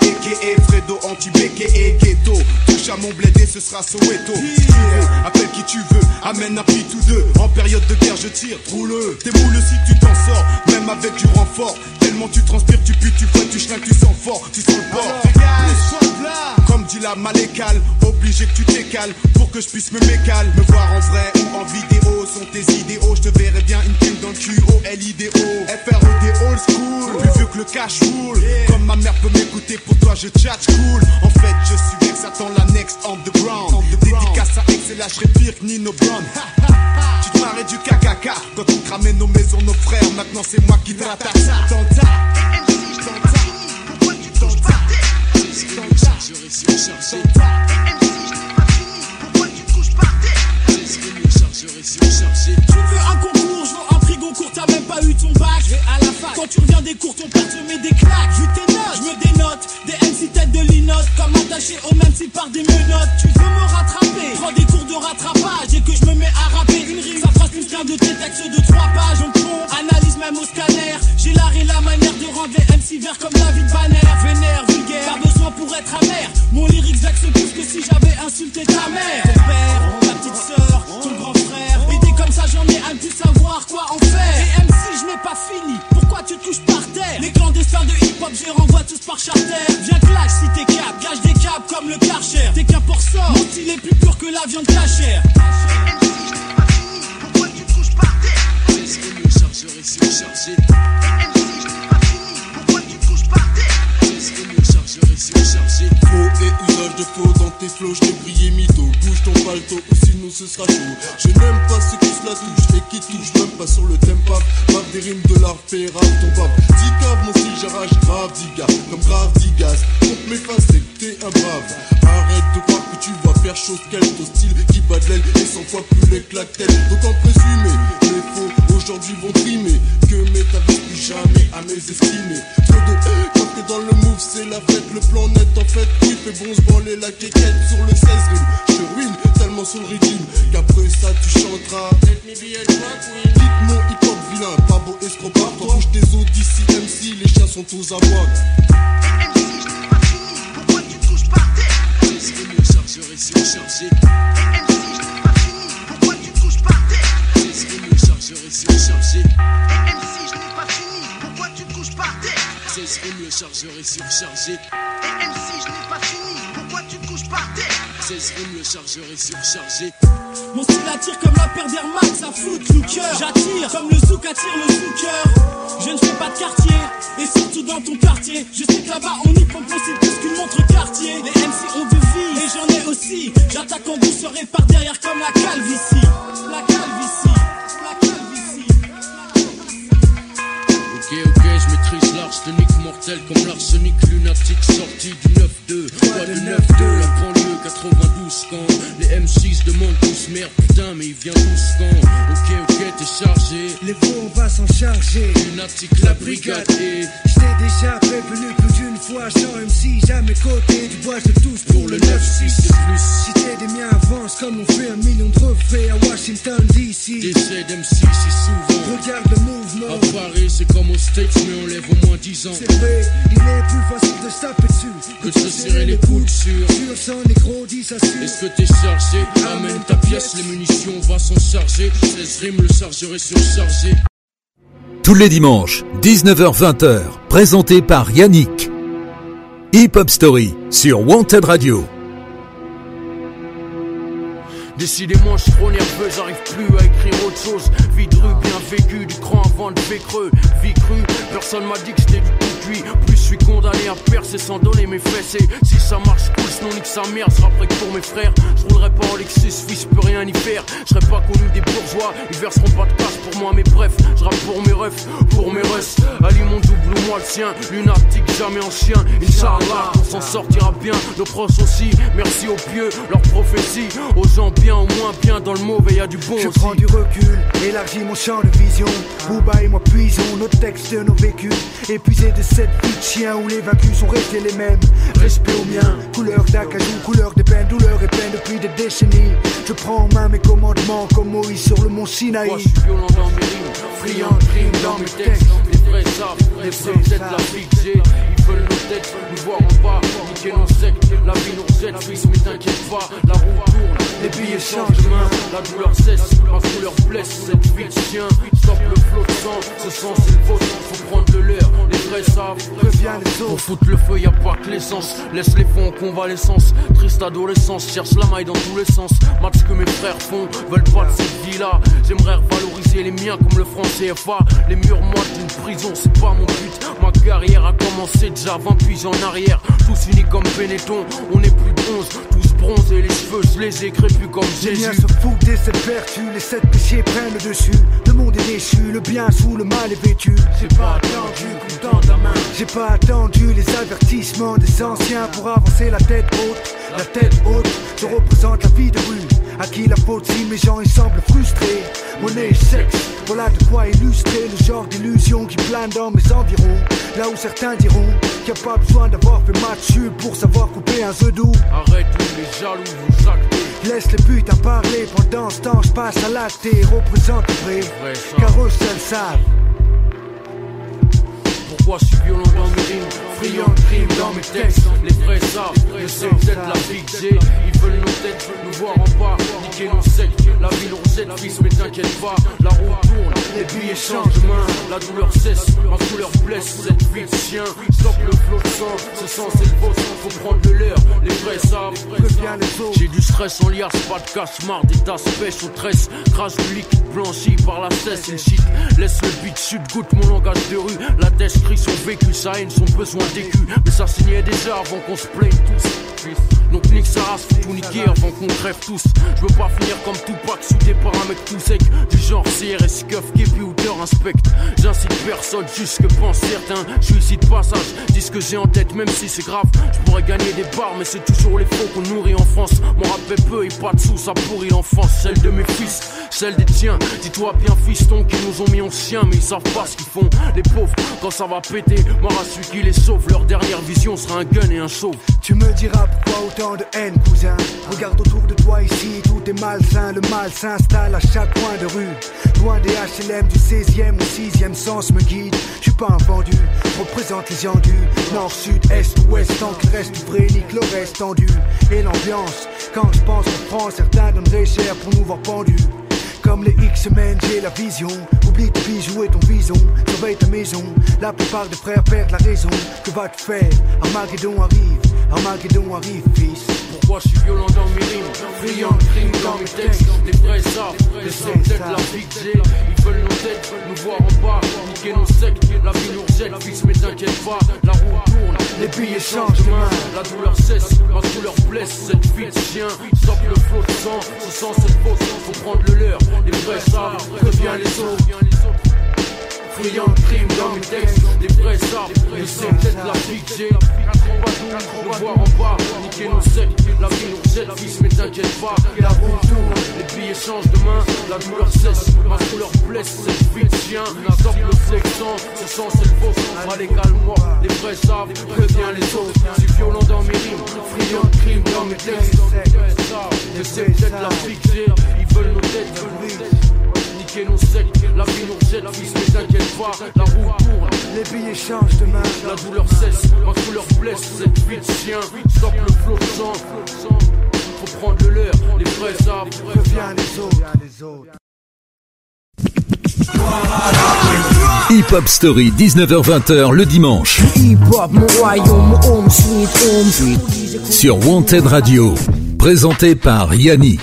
Speaker 20: aka Fredo anti-bec et ghetto Touche à mon bled et ce sera Soweto. Si tu veux, appelle qui tu veux, amène un pit ou deux. En période de guerre je tire, roule T'es moule si tu t'en sors, même avec du renfort Tellement tu transpires, tu pues, tu fouettes, tu schlingues, tu sens fort, tu sens le port Comme dit la malécale, obligé que tu t'écales Pour que je puisse me mécale Me voir en vrai ou en vidéo sont tes idéaux. Je te verrai bien une pile dans le cul, O-L-I-D-O F-R-E-D old school, plus vieux que le cash roule Comme ma mère peut m'écouter, pour toi je chat cool. En fait je suis Vex, attends la next underground Dédicace à X et serai pire que Nino Brown. Tu te marrais du KKK Quand on cramait nos maisons, nos frères Maintenant c'est moi qui t'attaque
Speaker 4: surchargé.
Speaker 8: Je
Speaker 19: veux un concours, je veux un frigo au cours, t'as même pas eu ton bac. Je vais à la fac. Quand tu reviens des cours, ton père te met des claques. Vu tes notes, je me dénote. Des MC tête de linote. Comme attaché au même style par des menottes. Tu veux me rattraper? Prends des cours de rattrapage. Et que je me mets à rapper une rime. Ça plus qu'un de tes textes de trois pages. On pont, analyse même au scanner. J'ai l'art et la manière de rendre les MC verts comme David Banner. Vénère, vulgaire. Pas besoin pour être amer. Mon lyrique vexe plus que si j'avais insulté ta mère. Ton père, ta petite sœur, ton grand frère. Et dès comme ça, j'en ai un plus savoir quoi en faire. Et MC, je n'ai pas fini. Pourquoi tu te couches par terre? Les clandestins de hip-hop, je les renvoie tous par charter. Viens clash si t'es cap, gage des câbles comme le karcher. T'es qu'un sort, mon style est plus pur que la viande cachère.
Speaker 8: Pourquoi tu te couches par terre?
Speaker 4: Le chargeur est surchargé.
Speaker 8: Pourquoi
Speaker 21: Faux et usage de faux dans tes flots, je brillé mytho. Bouge ton palto ou sinon ce sera chaud. Je n'aime pas ceux qui se la touchent et qui touchent même pas sur le tempo. Rap des rimes de l'art rap ton bap. Dis cave, mon style j'arrache grave diga. Comme grave digas. Contre mes faces, t'es un brave. Arrête de croire que tu vas faire chose qu'elle. Ton style qui bat de l'aile et cent fois plus les claquettes. Donc en présumé, les faux aujourd'hui vont trimer. Que mes plus jamais à mes estimés. Trop quand t'es dans le move, c'est la fête. Le plan net en fait, oui, fait bon se branler la quéquette sur le 16 rime. Je te ruine tellement sur le rythme qu'après ça tu chanteras. Dites mon hip hop vilain, pas beau escroquard. Toi, bouge tes os d'ici MC, les chiens sont tous à moi.
Speaker 8: Pourquoi tu te couches par terre?
Speaker 4: Le chargeur est surchargé.
Speaker 8: Pourquoi
Speaker 4: chargeur est surchargé.
Speaker 8: MC, je n'ai pas fini. Pourquoi tu te couches par terre?
Speaker 4: 16 rimes, le chargeur est surchargé.
Speaker 19: Mon style attire comme la paire d'Air Max à foot looker J'attire comme le zouk attire le zooker Je ne fais pas de quartier Et surtout dans ton quartier. Je sais que là-bas on y prend c'est plus qu'une montre quartier. Les MC ont de vie Et j'en ai aussi. J'attaque en douceur et par derrière comme la calvitie La calvitie La calvitie
Speaker 4: Ok, ok, je maîtrise l'arsenic mortel comme l'arsenic lunatique sorti du 9-2. Quoi de 9-2, la banlieue 92 quand les M6 demandent tous merde, putain, mais il vient tous quand? Ok, ok, t'es chargé.
Speaker 3: Les veaux, on va s'en charger.
Speaker 4: Lunatique, la brigade et.
Speaker 3: J't'ai déjà prévenu plus d'une fois, sans MC, jamais côté du bois, je tous pour le 9-6.
Speaker 4: c'est plus.
Speaker 3: Si t'es des miens, avance comme on fait un million de refraits à Washington DC.
Speaker 4: Décès d'MC si souvent.
Speaker 3: Regarde le mouvement.
Speaker 4: À Paris, c'est comme aux States, mais on lève au moins 10 ans.
Speaker 3: C'est vrai, il est plus facile de se taper dessus
Speaker 4: Que de se serrer les coudes sur.
Speaker 3: Sur son négro, dit ça.
Speaker 4: Est-ce que t'es chargé? Amène ta pièce, les munitions, on va s'en charger. 16 rimes, le chargeur est surchargé.
Speaker 1: Tous les dimanches, 19h-20h, présenté par Yannick. Hip Hop Story sur Wanted Radio.
Speaker 4: Décidément, je suis trop nerveux, j'arrive plus à écrire autre. Vie de rue bien vécue, du cran avant de creux. Vie crue, personne m'a dit que j'étais du Plus je suis condamné à percer sans donner mes fesses. Et si ça marche cool, sinon nique sa mère, sera prêt que pour mes frères. Je roulerai pas en Lexus, fils, je peux rien y faire. Je serai pas connu des bourgeois, ils verseront pas de cash pour moi, mais bref, je rappe pour mes refs, pour mes refs. Ali mon double ou moi le sien, lunatique, jamais en chien. Inch'Allah, on s'en sortira bien, nos proches aussi. Merci aux pieux, leur prophétie, aux gens bien au moins bien dans le mauvais, y a du bon
Speaker 3: Je
Speaker 4: aussi.
Speaker 3: prends du recul, élargis mon champ de vision. Booba et moi puisons nos textes, nos vécus. Épuisés de cette vie de chien où les vaincus sont restés les mêmes. Respect au mien, couleur d'acajou, couleur de peine, douleur et peine depuis des décennies. Je prends en main mes commandements comme Moïse sur le mont Sinaï.
Speaker 4: Moi je suis violent dans mes rimes, friand de rimes dans mes textes. Les vrais savent, les vrais têtes la vie que j'ai. Ils veulent nos têtes, nous voir en bas, niquer nos sectes. La vie nous rejette, fils, mais t'inquiète pas, la roue tourne, les billets changent de main. La douleur cesse, ma couleur blesse, cette vie de chien. Stop le flot de sang, ce sang c'est le vôtre, faut prendre de l'air. Les vrais savent,
Speaker 3: Reviens les autres.
Speaker 4: pour foutre le feu, y a pas que l'essence. Laisse les fonds en convalescence. Triste adolescence, cherche la maille dans tous les sens. Match que mes frères font, veulent pas de cette vie-là. J'aimerais revaloriser les miens comme le franc CFA. Les murs moites d'une prison, c'est pas mon but. Ma carrière a commencé déjà 20 puis en arrière. Tous unis comme Benetton, on est plus 11. Tous bronzés, les cheveux, je les ai crépus comme
Speaker 3: Les
Speaker 4: Jésus.
Speaker 3: miens se foutent des sept vertus, les sept péchés prennent le dessus. Le monde est déchu, le bien sous le mal est vêtu. J'ai pas attendu qu'on tende la main. J'ai pas attendu les avertissements des anciens pour avancer la tête haute. La tête haute, je représente la vie de rue. À qui la faute si mes gens ils semblent frustrés Monnaie et sexe, voilà de quoi illustrer le genre d'illusion qui plane dans mes environs. Là où certains diront qu'il n'y a pas besoin d'avoir fait match pour savoir couper un œuf doux.
Speaker 4: Arrête les jaloux, vous actez.
Speaker 3: Laisse les putes à parler pendant ce temps, je passe à l'acte et représente le vrai. Car eux seuls savent.
Speaker 4: Pourquoi je suis violent dans mes rimes, dans mes textes. Les vrais savent, sais peut-être la vie Ils veulent nos têtes, nous voir en bas, niquer nos sectes La vie nous jette, fils mais t'inquiète pas. La roue tourne, les billets changent main. La douleur cesse, ma couleur blesse Cette vie de chien, stop le flot de sang Ce sang c'est le vôtre, faut prendre de l'air Les vrais savent, j'ai du stress en liasse Pas de cache-marre, des tasses pêche aux tresses. Crache du liquide blanchi par la cesse le shit, laisse le beat chute, goûte mon langage de rue. La tête crie son vécu, sa haine, son besoin Mais ça signait déjà avant qu'on se plaigne tous. Donc nique sa race, faut tout niquer avant qu'on crève tous. Je veux pas finir comme Tupac, soudé par un mec tout sec. Du genre CRS, Cuff, Kepi ou Deur inspecte. J'incite personne, juste que pense certains. Je ici de passage, dis ce que j'ai en tête, même si c'est grave. Je pourrais gagner des barres, mais c'est toujours les faux qu'on nourrit en France. Mon rap fait peu et pas de sous, ça pourrit l'enfance. Celle de mes fils, celle des tiens. Dis-toi bien, fiston, qui nous ont mis en chien, mais ils savent pas ce qu'ils font. Les pauvres, quand ça va péter, moi celui qui les sauve. Leur dernière vision sera un gun et un chauve.
Speaker 3: Tu me diras pourquoi de haine, cousin Regarde autour de toi ici, tout est malsain. Le mal s'installe à chaque coin de rue. Loin des HLM du 16e ou 6e sens me guide. Je suis pas un vendu, représente les endus. Nord, sud, est, ouest, tant qu'il reste vrai, nique le reste tendu. Et l'ambiance, quand je pense en France, certains donneraient cher pour nous voir pendus. Comme les X-Men, j'ai la vision. Oublie tes bijoux ton bison. Surveille ta maison. La plupart des frères perdent la raison. Que va te faire? Armageddon arrive. Armageddon arrive, fils.
Speaker 4: Pourquoi je suis violent dans mes rimes? Friand de crimes dans mes textes Les vrais les sommes peut-être la vie que j'ai. Ils veulent nos têtes, nous voir en bas. Niquer nos sectes, la vie nous rejette. Fils mais t'inquiète pas, la roue tourne Les billets changent de main La douleur cesse, la douleur blesse. Cette vie de chien, stop le flot de sang. Ce sang c'est faux, faut prendre le leur. Les vrais savent, préviens les autres Friand de crimes dans mes textes. Les vrais les sommes peut-être la vie que j'ai nous voir en bas, niquer nos sectes, la vie nous jette, fils, mais t'inquiète pas, la roue tourne, les billets changent de main, la douleur cesse, ma couleur blesse, cette vie chien, stop le flexant, ce sang c'est le vôtre, allez calme-moi, les vrais savent, préviens les autres, je suis violent dans mes rimes, friand de crime dans mes textes, je sais peut-être la vie que j'ai, ils veulent nos têtes, veulent nos têtes niquer nos sectes, la vie nous jette, fils, mais t'inquiète pas, la roue tourne,
Speaker 3: les billets changent de main,
Speaker 4: la douleur cesse, ma couleur blesse, cette vie de chien, stop le flot de sang, faut prendre le leur, les vrais savent,
Speaker 3: préviens les autres.
Speaker 1: Hip Hop Story, 19h-20h le dimanche. Sur Wanted Radio. Présenté par Yannick.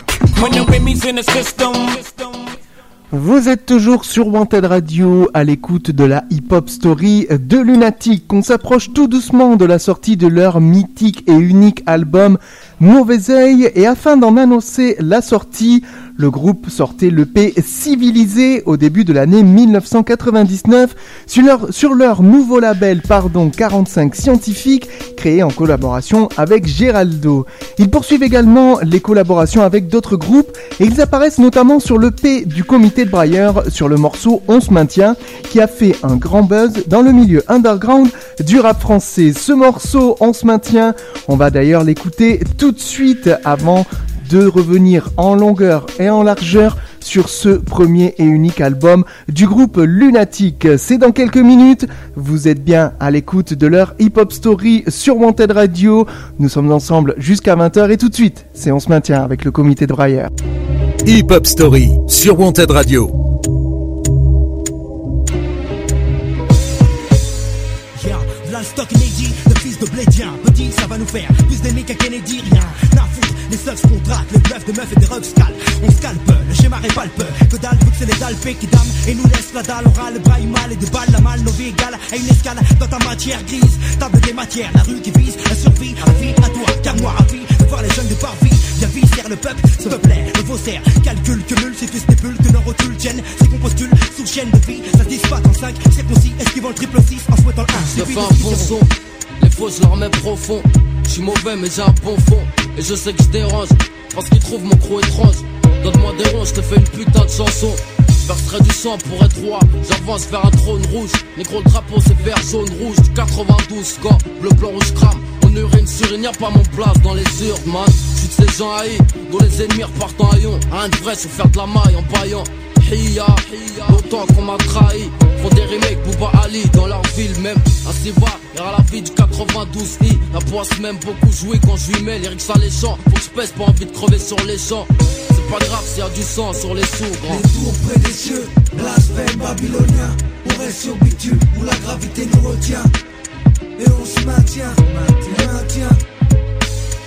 Speaker 2: Vous êtes toujours sur Wanted Radio à l'écoute de la hip-hop story de Lunatic. On s'approche tout doucement de la sortie de leur mythique et unique album Mauvais Oeil et afin d'en annoncer la sortie, le groupe sortait l'EP Civilisé au début de l'année 1999 sur leur, nouveau label pardon 45 scientifique créé en collaboration avec Geraldo. Ils poursuivent également les collaborations avec d'autres groupes et ils apparaissent notamment sur l'EP du comité de Brailleur sur le morceau On se maintient qui a fait un grand buzz dans le milieu underground du rap français. Ce morceau On se maintient, on va d'ailleurs l'écouter tout de suite avant de revenir en longueur et en largeur sur ce premier et unique album du groupe Lunatic. C'est dans quelques minutes, vous êtes bien à l'écoute de leur hip-hop story sur Wanted Radio. Nous sommes ensemble jusqu'à 20h et tout de suite, c'est On se maintient avec le comité de brailleur.
Speaker 1: Hip Hop Story sur Wanted Radio.
Speaker 22: Yeah, là le stock inédit, le fils de Blédien. Petit, ça va nous faire plus d'ennemis qu'à Kennedy, rien. N'a foutre, les seufs qu'on traque, le bluff de meufs et des refs scalent. On scalpe, le schéma répalpe. Que dalle, vu que c'est les alpés qui et nous laissent la dalle. On râle, braille mal et des balles, la malle, nos vies égales à une escale dans ta matière grise. Table des matières, la rue qui vise, la survie, la vie à toi, car moi ravi de voir les jeunes de parvis. Bien viscère le peuple, s'il te plaît, le faussaire. Calcul, cumul, c'est tous des bulles que nos rotules tiennent. C'est qu'on postule sous chaîne de vie, ça se en 5 circoncis, esquivant le triple 6 en souhaitant le 1.
Speaker 4: Je les faux je leur profond. Je suis mauvais mais j'ai un bon fond, et je sais que je dérange. parce qu'ils trouvent mon crew étrange. Donne-moi des ronds, je te fais une putain de chanson. Verserai du sang pour être roi, j'avance vers un trône rouge. Négro, le drapeau c'est vert, jaune, rouge. Du 92, score, bleu, blanc, rouge, crame. On urine sur il n'y a pas mon place dans les urnes, man. J'suis de ces gens haïs, dont les ennemis repartent en haillons. Rien de vrai, sur faire de la maille en baillant. Hiya, longtemps qu'on m'a trahi. Font des remakes, Bouba Ali dans leur ville même. Ainsi va, à la vie du 92 i La poisse même beaucoup joué quand je lui mets les rixes alléchants. Faut que je pèse, pas envie de crever sur les champs. C'est pas grave s'il y a du sang sur les grand.
Speaker 3: Les tours près des cieux, blasphème babylonien. On reste sur bitume où la gravité nous retient. Et on se maintient, maintient.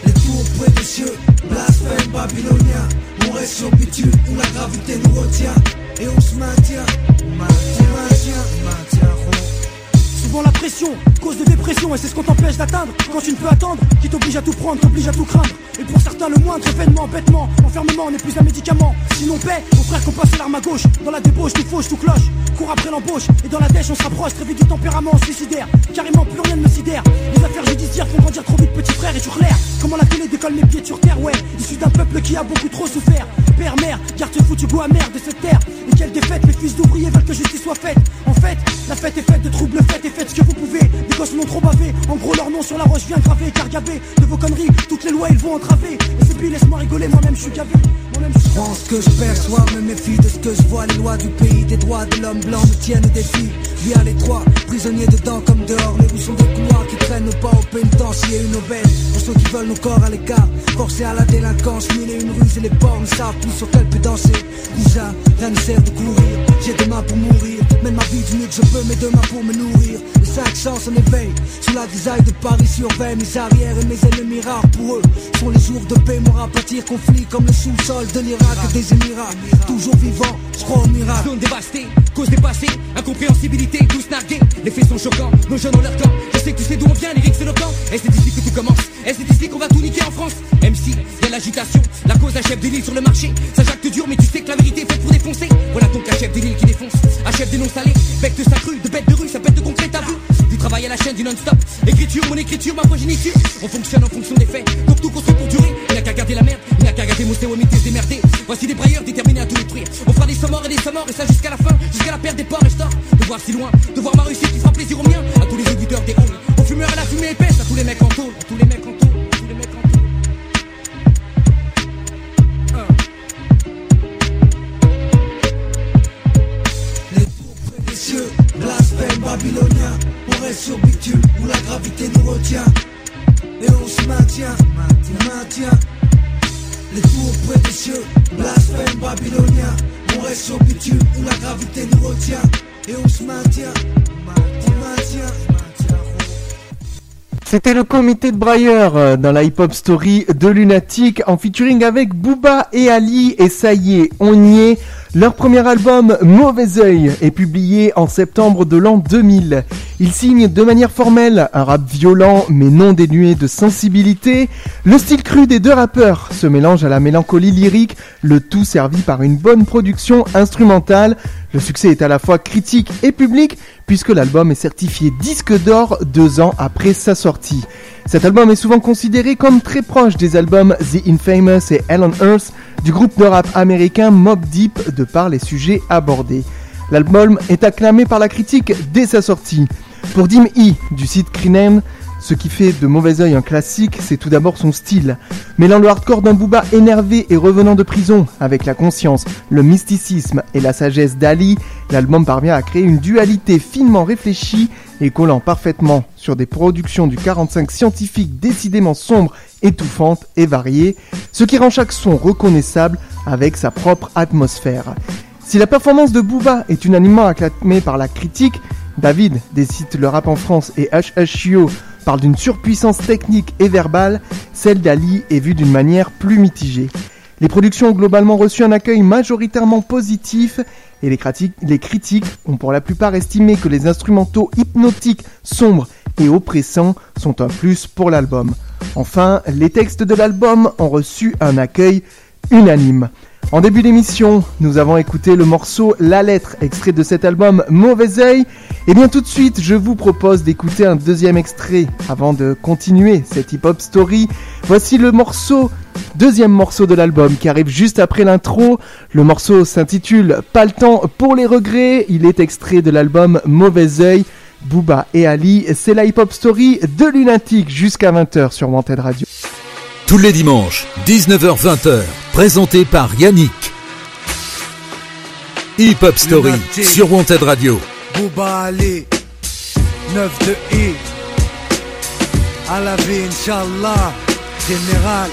Speaker 3: Les tours près des cieux, blasphème babylonien. On reste sur bitume où la gravité nous retient. Et on se maintient, maintient, maintient, maintient.
Speaker 23: Souvent la pression, cause de dépression, et c'est ce qu'on t'empêche d'atteindre. Quand tu ne peux attendre, qui t'oblige à tout prendre, t'oblige à tout craindre. Et pour certains, le moindre événement, bêtement, enfermement n'est plus un médicament. Sinon, paix, aux frères qu'on passe l'arme à gauche. Dans la débauche, tout fauche, tout cloche. Cours après l'embauche, et dans la dèche, on se rapproche très vite du tempérament suicidaire. Carrément, plus rien ne me sidère. Les affaires judiciaires font grandir trop vite, petit frère, et sur l'air. Comment la télé décolle mes pieds sur terre, ouais. Issu d'un peuple qui a beaucoup trop souffert. Père, mère, garde foutu goût amer de cette terre. Et quelle défaite, les fils d'ouvriers veulent que justice soit faite. En fait, la fête est faite de troubles faites ce que vous pouvez. Les gosses m'ont trop bavé. En gros, leur nom sur la roche vient gravé. Car gavé de vos conneries, toutes les lois ils vont entraver. Et c'est puis laisse-moi rigoler, moi-même je suis gavé. Je
Speaker 3: ce que je perçois, me méfie de ce que je vois. Les lois du pays, des droits de l'homme blanc me tiennent au défi. Les trois, prisonniers dedans comme dehors. Les rues sont des couloirs qui traînent nos pas au pénitencier. Une aubaine pour ceux qui veulent nos corps à l'écart. Forcés à la délinquance, mille et une ruses et les porcs ne savent plus sur quel peut danser. Cousin, rien ne sert de courir. J'ai des mains pour mourir. Mène ma vie du mieux que je peux, mes deux mains pour me nourrir. Les cinq sens en éveil. Sous la grisaille de Paris surveille mes arrières et mes ennemis rares pour eux. Sont les jours de paix, mon rapatir conflit comme le sous-sol de l'Irak des Émirats. Toujours vivant, je crois au miracle.
Speaker 24: Zone dévastée, cause dépassée, incompréhensibilité, tous nargués. Les faits sont choquants, nos jeunes ont leur temps. Je sais que tu sais d'où on vient, lyrics c'est le plan. Et c'est ici que tout commence. Et c'est ici qu'on va tout niquer en France. MC, y'a l'agitation, la cause achève des lignes sur le marché. Ça jacte dur, mais tu sais que la vérité est faite pour défoncer. Voilà donc achève des lignes qui défonce. Achève des noms salés, bec de sa crue, de bête de rue, ça pète de concret, t'as vu travail à la chaîne, du non-stop. Écriture, mon écriture, ma progéniture. On fonctionne en fonction des faits, donc tout construit pour durer. Il n'y a qu'à garder la merde, il n'y a qu'à garder mon séomité se démerder. Voici des brailleurs déterminés à tout détruire. On fera des morts et des morts, et ça jusqu'à la fin, jusqu'à la perte des ports et je. De voir si loin, de voir ma réussite qui fera plaisir aux miens, à tous les auditeurs des halls. Aux fumeurs à la fumée épaisse, à tous les mecs en tôle, à tous les mecs en tôle,
Speaker 3: babylonien. On reste sur bitume où la gravité nous retient. Et on se maintient, maintient, maintient. Les tours près des cieux, blasphème babylonien. On reste sur bitume où la gravité nous retient. Et on se maintient, maintient, maintient.
Speaker 2: C'était le comité de Brailleur euh, dans la hip-hop story de Lunatic en featuring avec Booba et Ali et ça y est, on y est. Leur premier album Mauvais Oeil est publié en septembre de l'an 2000. Ils signent de manière formelle un rap violent mais non dénué de sensibilité. Le style cru des deux rappeurs se mélange à la mélancolie lyrique, le tout servi par une bonne production instrumentale. Le succès est à la fois critique et public puisque l'album est certifié disque d'or deux ans après sa sortie. Cet album est souvent considéré comme très proche des albums The Infamous et Hell on Earth du groupe de rap américain Mob Deep de par les sujets abordés. L'album est acclamé par la critique dès sa sortie. Pour Dim E du site Crinem, ce qui fait de Mauvais Oeil un classique, c'est tout d'abord son style. Mêlant le hardcore d'un Booba énervé et revenant de prison, avec la conscience, le mysticisme et la sagesse d'Ali, l'album parvient à créer une dualité finement réfléchie et collant parfaitement sur des productions du 45 scientifique décidément sombres, étouffantes et variées, ce qui rend chaque son reconnaissable avec sa propre atmosphère. Si la performance de Booba est unanimement acclamée par la critique, David décide le rap en France et HHIO parle d'une surpuissance technique et verbale, celle d'Ali est vue d'une manière plus mitigée. Les productions ont globalement reçu un accueil majoritairement positif et les, critiques, ont pour la plupart estimé que les instrumentaux hypnotiques, sombres et oppressants sont un plus pour l'album. Enfin, les textes de l'album ont reçu un accueil unanime. En début d'émission, nous avons écouté le morceau La Lettre, extrait de cet album Mauvais Oeil. Et bien tout de suite, je vous propose d'écouter un deuxième extrait avant de continuer cette hip-hop story. Voici le morceau, deuxième morceau de l'album qui arrive juste après l'intro. Le morceau s'intitule Pas le temps pour les regrets. Il est extrait de l'album Mauvais Oeil. Booba et Ali, c'est la hip-hop story de Lunatic jusqu'à 20h sur Wanted Radio.
Speaker 1: Tous les dimanches, 19h-20h, présenté par Yannick. Hip Hop Story sur Wanted Radio.
Speaker 3: Bouba Ali 9 de I. À la vie Inch'Allah Général.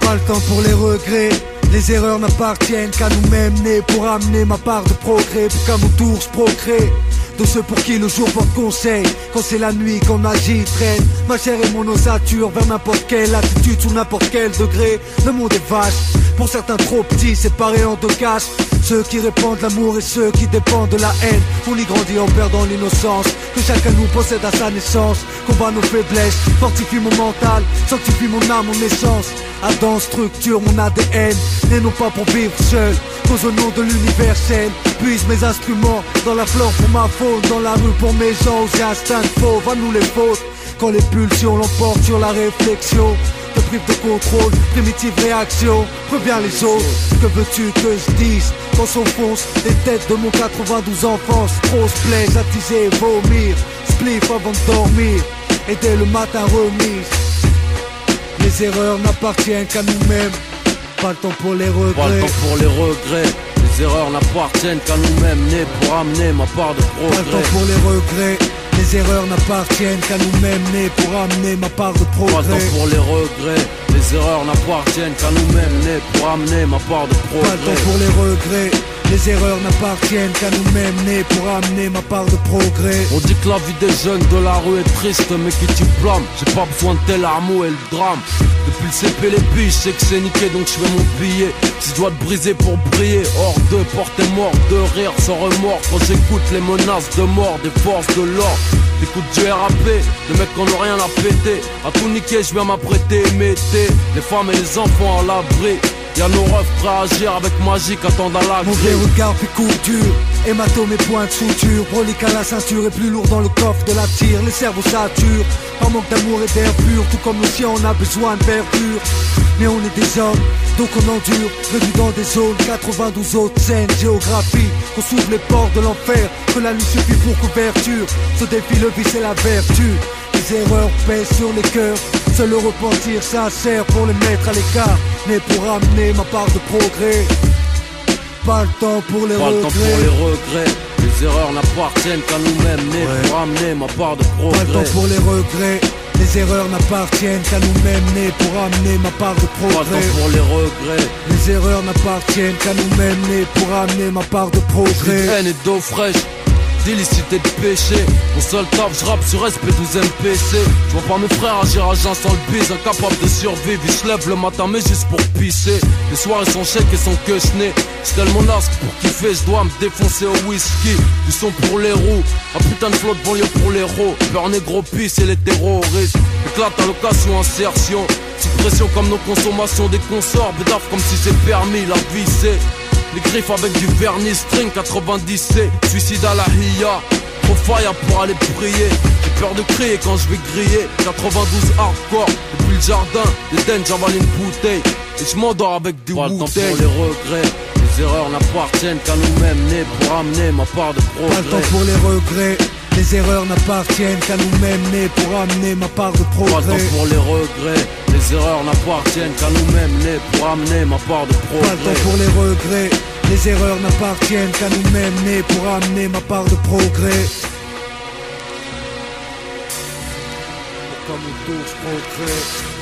Speaker 3: Pas le temps pour les regrets. Les erreurs n'appartiennent qu'à nous-mêmes. Nés pour amener ma part de progrès. Pour qu'à mon tour je procrée de ceux pour qui le jour porte conseil Quand c'est la nuit qu'on agit, traîne. Ma chair et mon ossature vers n'importe quelle attitude Sous n'importe quel degré. Le monde est vache Pour certains trop petits, séparés en deux caches Ceux qui répandent l'amour et ceux qui dépendent de la haine. On y grandit en perdant l'innocence. Que chacun nous possède à sa naissance. Combat nos faiblesses, fortifie mon mental Sanctifie mon âme, mon essence. Adam structure mon ADN Et non pas pour vivre seul. Cause au nom de l'universel Puise mes instruments dans la flore pour ma faune Dans la rue pour mes gens j'ai instinct de fauve À nous les fautes. Quand les pulsions l'emportent sur la réflexion Te prive de contrôle, primitive réaction Reviens les autres, que veux-tu que je dise? Quand s'enfoncent les têtes de mon 92 enfance Trop se plaise, attiser et vomir Spliff avant de dormir Et dès le matin remise les erreurs n'appartiennent qu'à nous-mêmes. Pas le temps pour les regrets.
Speaker 4: Pas le temps pour les regrets. Les erreurs n'appartiennent qu'à nous-mêmes, nés pour amener ma part de
Speaker 3: Pas le temps
Speaker 4: progrès.
Speaker 3: pour les regrets. Les erreurs n'appartiennent qu'à nous-mêmes, nés pour amener ma part de
Speaker 4: Pas
Speaker 3: progrès.
Speaker 4: temps pour les regrets. Les erreurs n'appartiennent qu'à nous-mêmes, nés pour amener ma part de
Speaker 3: Pas
Speaker 4: progrès.
Speaker 3: pour les regrets. Les erreurs n'appartiennent qu'à nous-mêmes, nés pour amener ma part de progrès.
Speaker 4: On dit que la vie des jeunes de la rue est triste, mais qui tu blâmes? J'ai pas besoin de tel armeau et le drame. Depuis le CP, les piges, je sais que c'est niqué, donc je fais mon billet. Si je dois te briser pour briller, hors de porter mort, de rire sans remords. Quand j'écoute les menaces de mort des forces de l'ordre, j'écoute du RAP, des mecs qui n'ont rien à péter. À tout niquer, je viens m'apprêter, mettez les femmes et les enfants à l'abri. Y'a nos refs prêts à agir avec magie, attendent à la
Speaker 3: vrai regard puis couture Hématome et point de suture Brolique à la ceinture et plus lourd dans le coffre de la tire. Les cerveaux saturent Par manque d'amour et d'air pur. Tout comme le sien on a besoin de verdure. Mais on est des hommes donc on endure. Réduit dans des zones 92 autres scènes. Géographie On s'ouvre les portes de l'enfer. Que la nuit suffit pour couverture. Ce défi le vice et la vertu. Les erreurs pèsent sur les cœurs Seul le repentir sincère pour les mettre à l'écart Mais pour amener ma part de progrès pas le temps pour les
Speaker 4: Pas le temps pour
Speaker 3: regrets.
Speaker 4: les regrets. Les erreurs n'appartiennent qu'à nous-mêmes, nés pour amener ma part de
Speaker 3: Pas le
Speaker 4: progrès.
Speaker 3: temps pour les regrets. Les erreurs n'appartiennent qu'à nous-mêmes, nés pour amener ma part de
Speaker 4: Pas le
Speaker 3: progrès.
Speaker 4: temps pour les regrets.
Speaker 3: Les erreurs n'appartiennent qu'à nous-mêmes, nés pour amener ma part de progrès.
Speaker 4: haine et d'eau fraîche, d'illicité de péché. Mon seul taf, je rappe sur SP12 MPC. Je vois pas mes frères agir à jeun sans le bise, incapable de survivre. Se lèvent le matin, mais juste pour pisser. Les soirées sont chèques et sont que Je tellement nasque pour kiffer, je dois me défoncer au whisky. Du son pour les roues, un putain de flotte banlieue pour les héros. Peur négro pisse et les terroristes. Éclate à l'occasion, insertion. Sous pression comme nos consommations des consorts. Bédaf comme si c'est permis, la vie c'est. Les griffes avec du vernis string 90C Suicide à la hiya Trop fire pour aller prier. J'ai peur de crier quand je vais griller. 92 hardcore Depuis le jardin Des dents j'avale une bouteille. Et je m'endors avec du Pas le temps pour les regrets. Les erreurs n'appartiennent qu'à nous-mêmes Nés pour amener ma part de
Speaker 3: Pas le temps
Speaker 4: progrès.
Speaker 3: pour les regrets. Les erreurs n'appartiennent qu'à nous-mêmes, nés pour amener ma part de
Speaker 4: Pas
Speaker 3: progrès.
Speaker 4: pour les regrets Les erreurs n'appartiennent qu'à nous-mêmes Nés pour amener ma part de
Speaker 3: Pas
Speaker 4: progrès
Speaker 3: pour les regrets. Les erreurs n'appartiennent qu'à nous-mêmes, nés pour amener ma part de progrès. Comme touche progrès.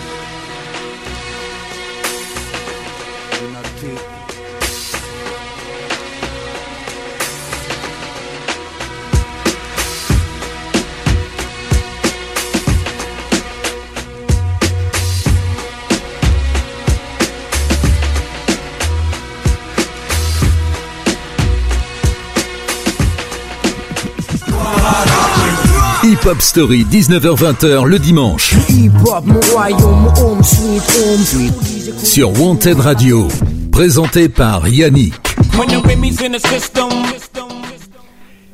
Speaker 3: Lunatic.
Speaker 1: Hip Hip Hop Story, 19h-20h le dimanche. Sur Wanted Radio, présenté par Yannick.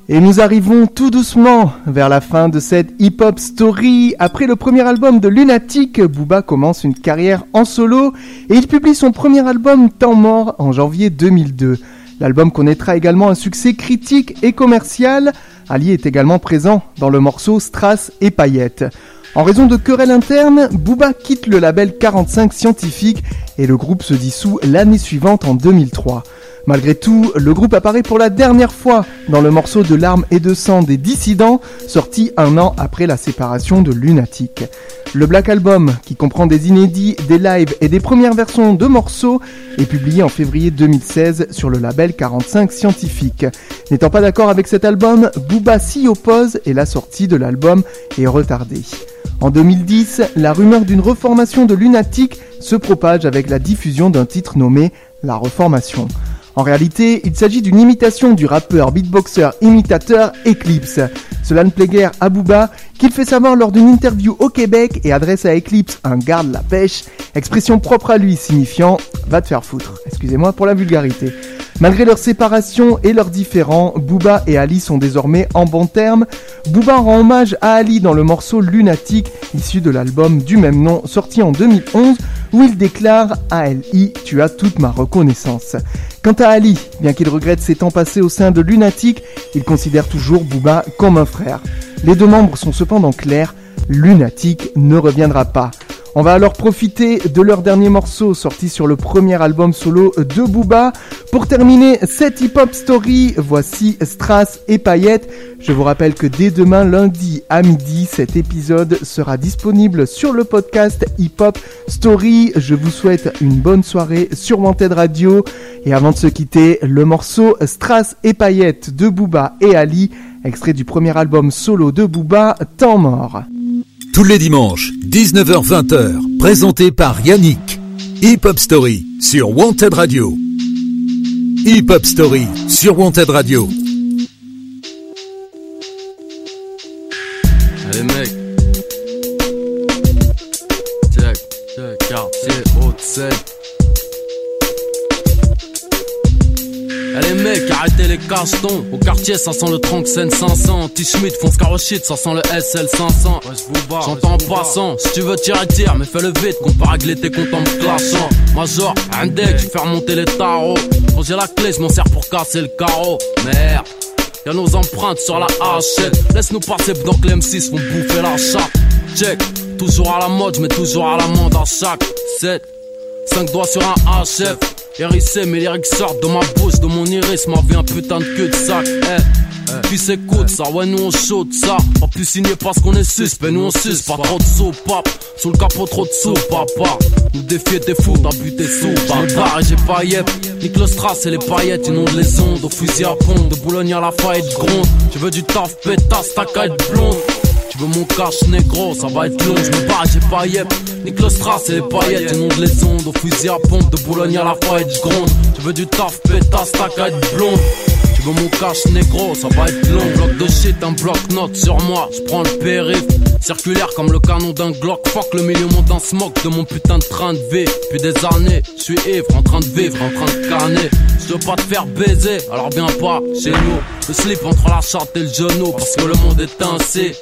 Speaker 2: Et nous arrivons tout doucement vers la fin de cette hip-hop story. Après le premier album de Lunatic, Booba commence une carrière en solo et il publie son premier album Temps mort en janvier 2002. L'album connaîtra également un succès critique et commercial. Ali est également présent dans le morceau Strass et Paillettes. En raison de querelles internes, Booba quitte le label 45 Scientifique et le groupe se dissout l'année suivante en 2003. Malgré tout, le groupe apparaît pour la dernière fois dans le morceau de larmes et de sang des dissidents, sorti un an après la séparation de Lunatic. Le Black Album, qui comprend des inédits, des lives et des premières versions de morceaux, est publié en février 2016 sur le label 45 Scientifique. N'étant pas d'accord avec cet album, Booba s'y oppose et la sortie de l'album est retardée. En 2010, la rumeur d'une reformation de Lunatic se propage avec la diffusion d'un titre nommé La Reformation. En réalité, il s'agit d'une imitation du rappeur beatboxer imitateur Eclipse. Cela ne plaît guère à Booba, qu'il fait savoir lors d'une interview au Québec et adresse à Eclipse un garde la pêche, expression propre à lui signifiant va te faire foutre. Excusez-moi pour la vulgarité. Malgré leur séparation et leurs différends, Booba et Ali sont désormais en bons termes. Booba rend hommage à Ali dans le morceau Lunatic, issu de l'album du même nom, sorti en 2011, où il déclare ALI, tu as toute ma reconnaissance. Quant à Ali, bien qu'il regrette ses temps passés au sein de Lunatic, il considère toujours Booba comme un frère. Les deux membres sont cependant clairs, Lunatic ne reviendra pas. On va alors profiter de leur dernier morceau sorti sur le premier album solo de Booba. Pour terminer cette hip-hop story, voici Strass et Paillettes. Je vous rappelle que dès demain lundi à midi, cet épisode sera disponible sur le podcast Hip Hop Story. Je vous souhaite une bonne soirée sur Wanted Radio. Et avant de se quitter, le morceau Strass et Paillettes de Booba et Ali, extrait du premier album solo de Booba, Temps mort.
Speaker 1: Tous les dimanches, 19h-20h, présenté par Yannick. Hip Hop Story sur Wanted Radio. Hip Hop Story sur Wanted Radio.
Speaker 4: Allez mec. Check, check, quartier, haute Au quartier ça sent le Tranxen 500 T-Schmidt fonce carochite, ça sent le SL 500 J'entends en passant, si tu veux tirer tire Mais fais le vite, compare à tes comptes en me clashant Major, un deck, tu fais remonter les tarots. Quand j'ai la clé, je m'en sers pour casser le carreau. Merde. Y'a nos empreintes sur la hachette Laisse-nous passer donc les M6 vont bouffer la chatte. Check, toujours à la mode, mais toujours à l'amende à chaque 7 5 doigts sur un HF RIC, mes lyrics sortent de ma bouche, de mon iris, ma vie un putain de queue de sac. Eh, puis s'écoute ça, ouais, nous on chaude ça. Pas plus signer parce qu'on est suspect, nous on suce, pas trop de sous, pap. Sous le capot, trop de sous, papa. Nous défier t'es fou, t'as bu tes sous, barbare et j'ai pas yep. Nique le strass et les paillettes, inondent les ondes. Au fusil à pompe, de Boulogne à la faille, gronde. Tu veux du taf, pétasse, ta être blonde. Tu veux mon cash négro, ça va être long, je me bats, j'ai pas yep. Nique le strass et les paillettes, inonde les ondes. Au fusil à pompe, de Boulogne à la faille, gronde. Tu veux du taf, pétasse, ta être blonde. Tu veux mon cash négro, ça va être long. Bloc de shit, un bloc note sur moi. Je prends le périph. Circulaire comme le canon d'un Glock. Fuck le milieu monte un smoke de mon putain de train de vie. Depuis des années, je suis ivre, en train de vivre, en train de carner. Je veux pas te faire baiser, alors viens pas chez nous. Le slip entre la charte et le genou, parce que le monde est ainsi.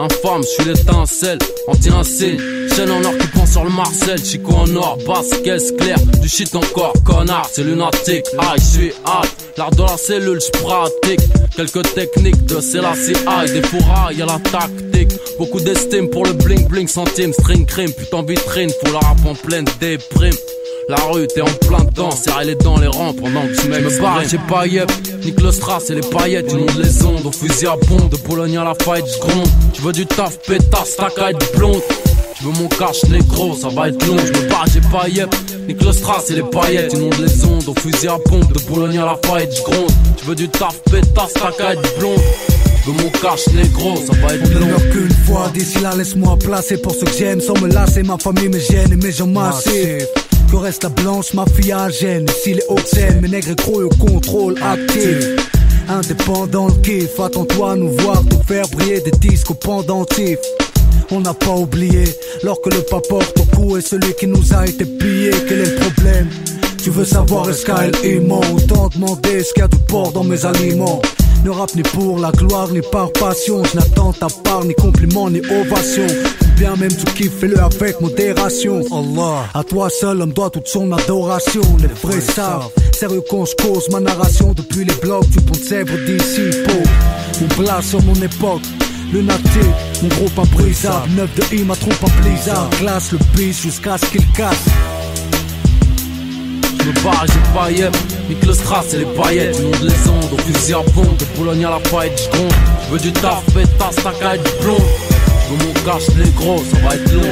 Speaker 4: Infâme, je suis l'étincelle, anti-insigne. Chaîne en or qui prend sur le Marcel. Chico en or, basse, caisse claire. Du shit encore, connard, c'est lunatique. Ah, je suis hâte. L'art de la cellule, je pratique. Quelques techniques de aïe. Des fourrailles, y'a la tactique. Beaucoup d'estime pour le bling bling centime. String cream, putain vitrine. Faut la rap en pleine déprime. La rue, t'es en plein dedans, serrer les dents, les rangs pendant que tu me barre, j'ai pas yep. Nique le strass et les paillettes, inonde les ondes, au fusil à bombe, de Pologne à la fight, j'gronde. Tu veux du taf, pétasse, ta être blonde. Tu veux mon cash négro, ça va être long, je me bats, j'ai pas yep. Nique le strass et les paillettes, inonde les ondes, au fusil à pompe, de Pologne à la fight, j'gronde. Tu veux du taf, pétasse, ta être blonde. De mon cash négro, ça va être long.
Speaker 3: meurt qu'une fois, d'ici là, laisse-moi placer pour ce que j'aime. Sans me lasser, ma famille me gêne et mes gens massifs. Que reste la blanche, ma fille à gêne. Si les hautes mes nègres trop au contrôle actif. Indépendant le kiff, attends-toi à nous voir tout faire briller des disques au pendentif. On n'a pas oublié, lors que le porte au cou est celui qui nous a été pillé. Quel est le problème? Tu veux savoir est-ce qu'elle est mort Autant demander ce qu'il y a de porc dans mes aliments. Ne rap ni pour la gloire ni par passion. Je n'attends ta part ni compliment ni ovation. Bien même kiffes, fais-le avec modération. Allah, à toi seul, l'homme doit toute son adoration. Les vrais savent, sérieux qu'on se ma narration depuis les blocs du pont de zèbre d'ici. Mon place sur mon époque. Le naté, mon groupe imprisable, neuf de I, ma troupe en blizzard. Classe le bis jusqu'à ce qu'il casse.
Speaker 4: Yep. Nique le strass et les paillettes. Du fusil à. De la je. Je veux du taf, pétasse, ta du plomb. Je veux mon cash, les gros, ça va être long.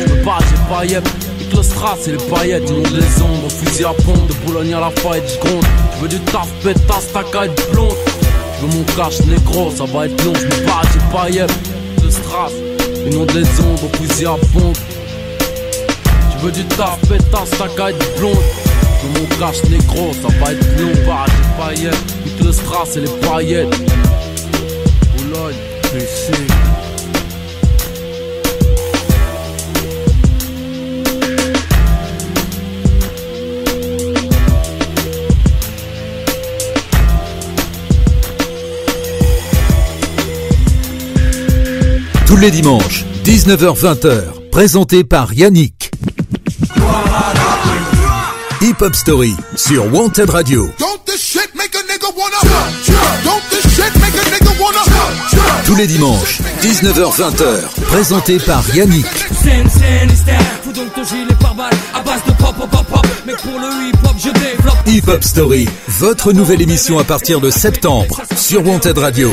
Speaker 4: Nique le strass et les paillettes. Du nom de fusil à pompe. De Pologne à la je. Je veux du taf, pétasse, du. Je veux mon cash, les gros, ça va être long. Je. Le du fusil à pompe. Je veux du taf, pétasse, ta du plomb. Je mon cache négro, ça va être long, bah j'ai paillettes, nique le strass et les paillettes. Boulogne, PC.
Speaker 1: Tous les dimanches, 19h-20h, présenté par Yannick. Hip Hop Story sur Wanted Radio. Tous les dimanches, 19h-20h, présenté par Yannick.
Speaker 24: Hip hop,
Speaker 1: Story, votre nouvelle émission à partir de septembre sur Wanted Radio.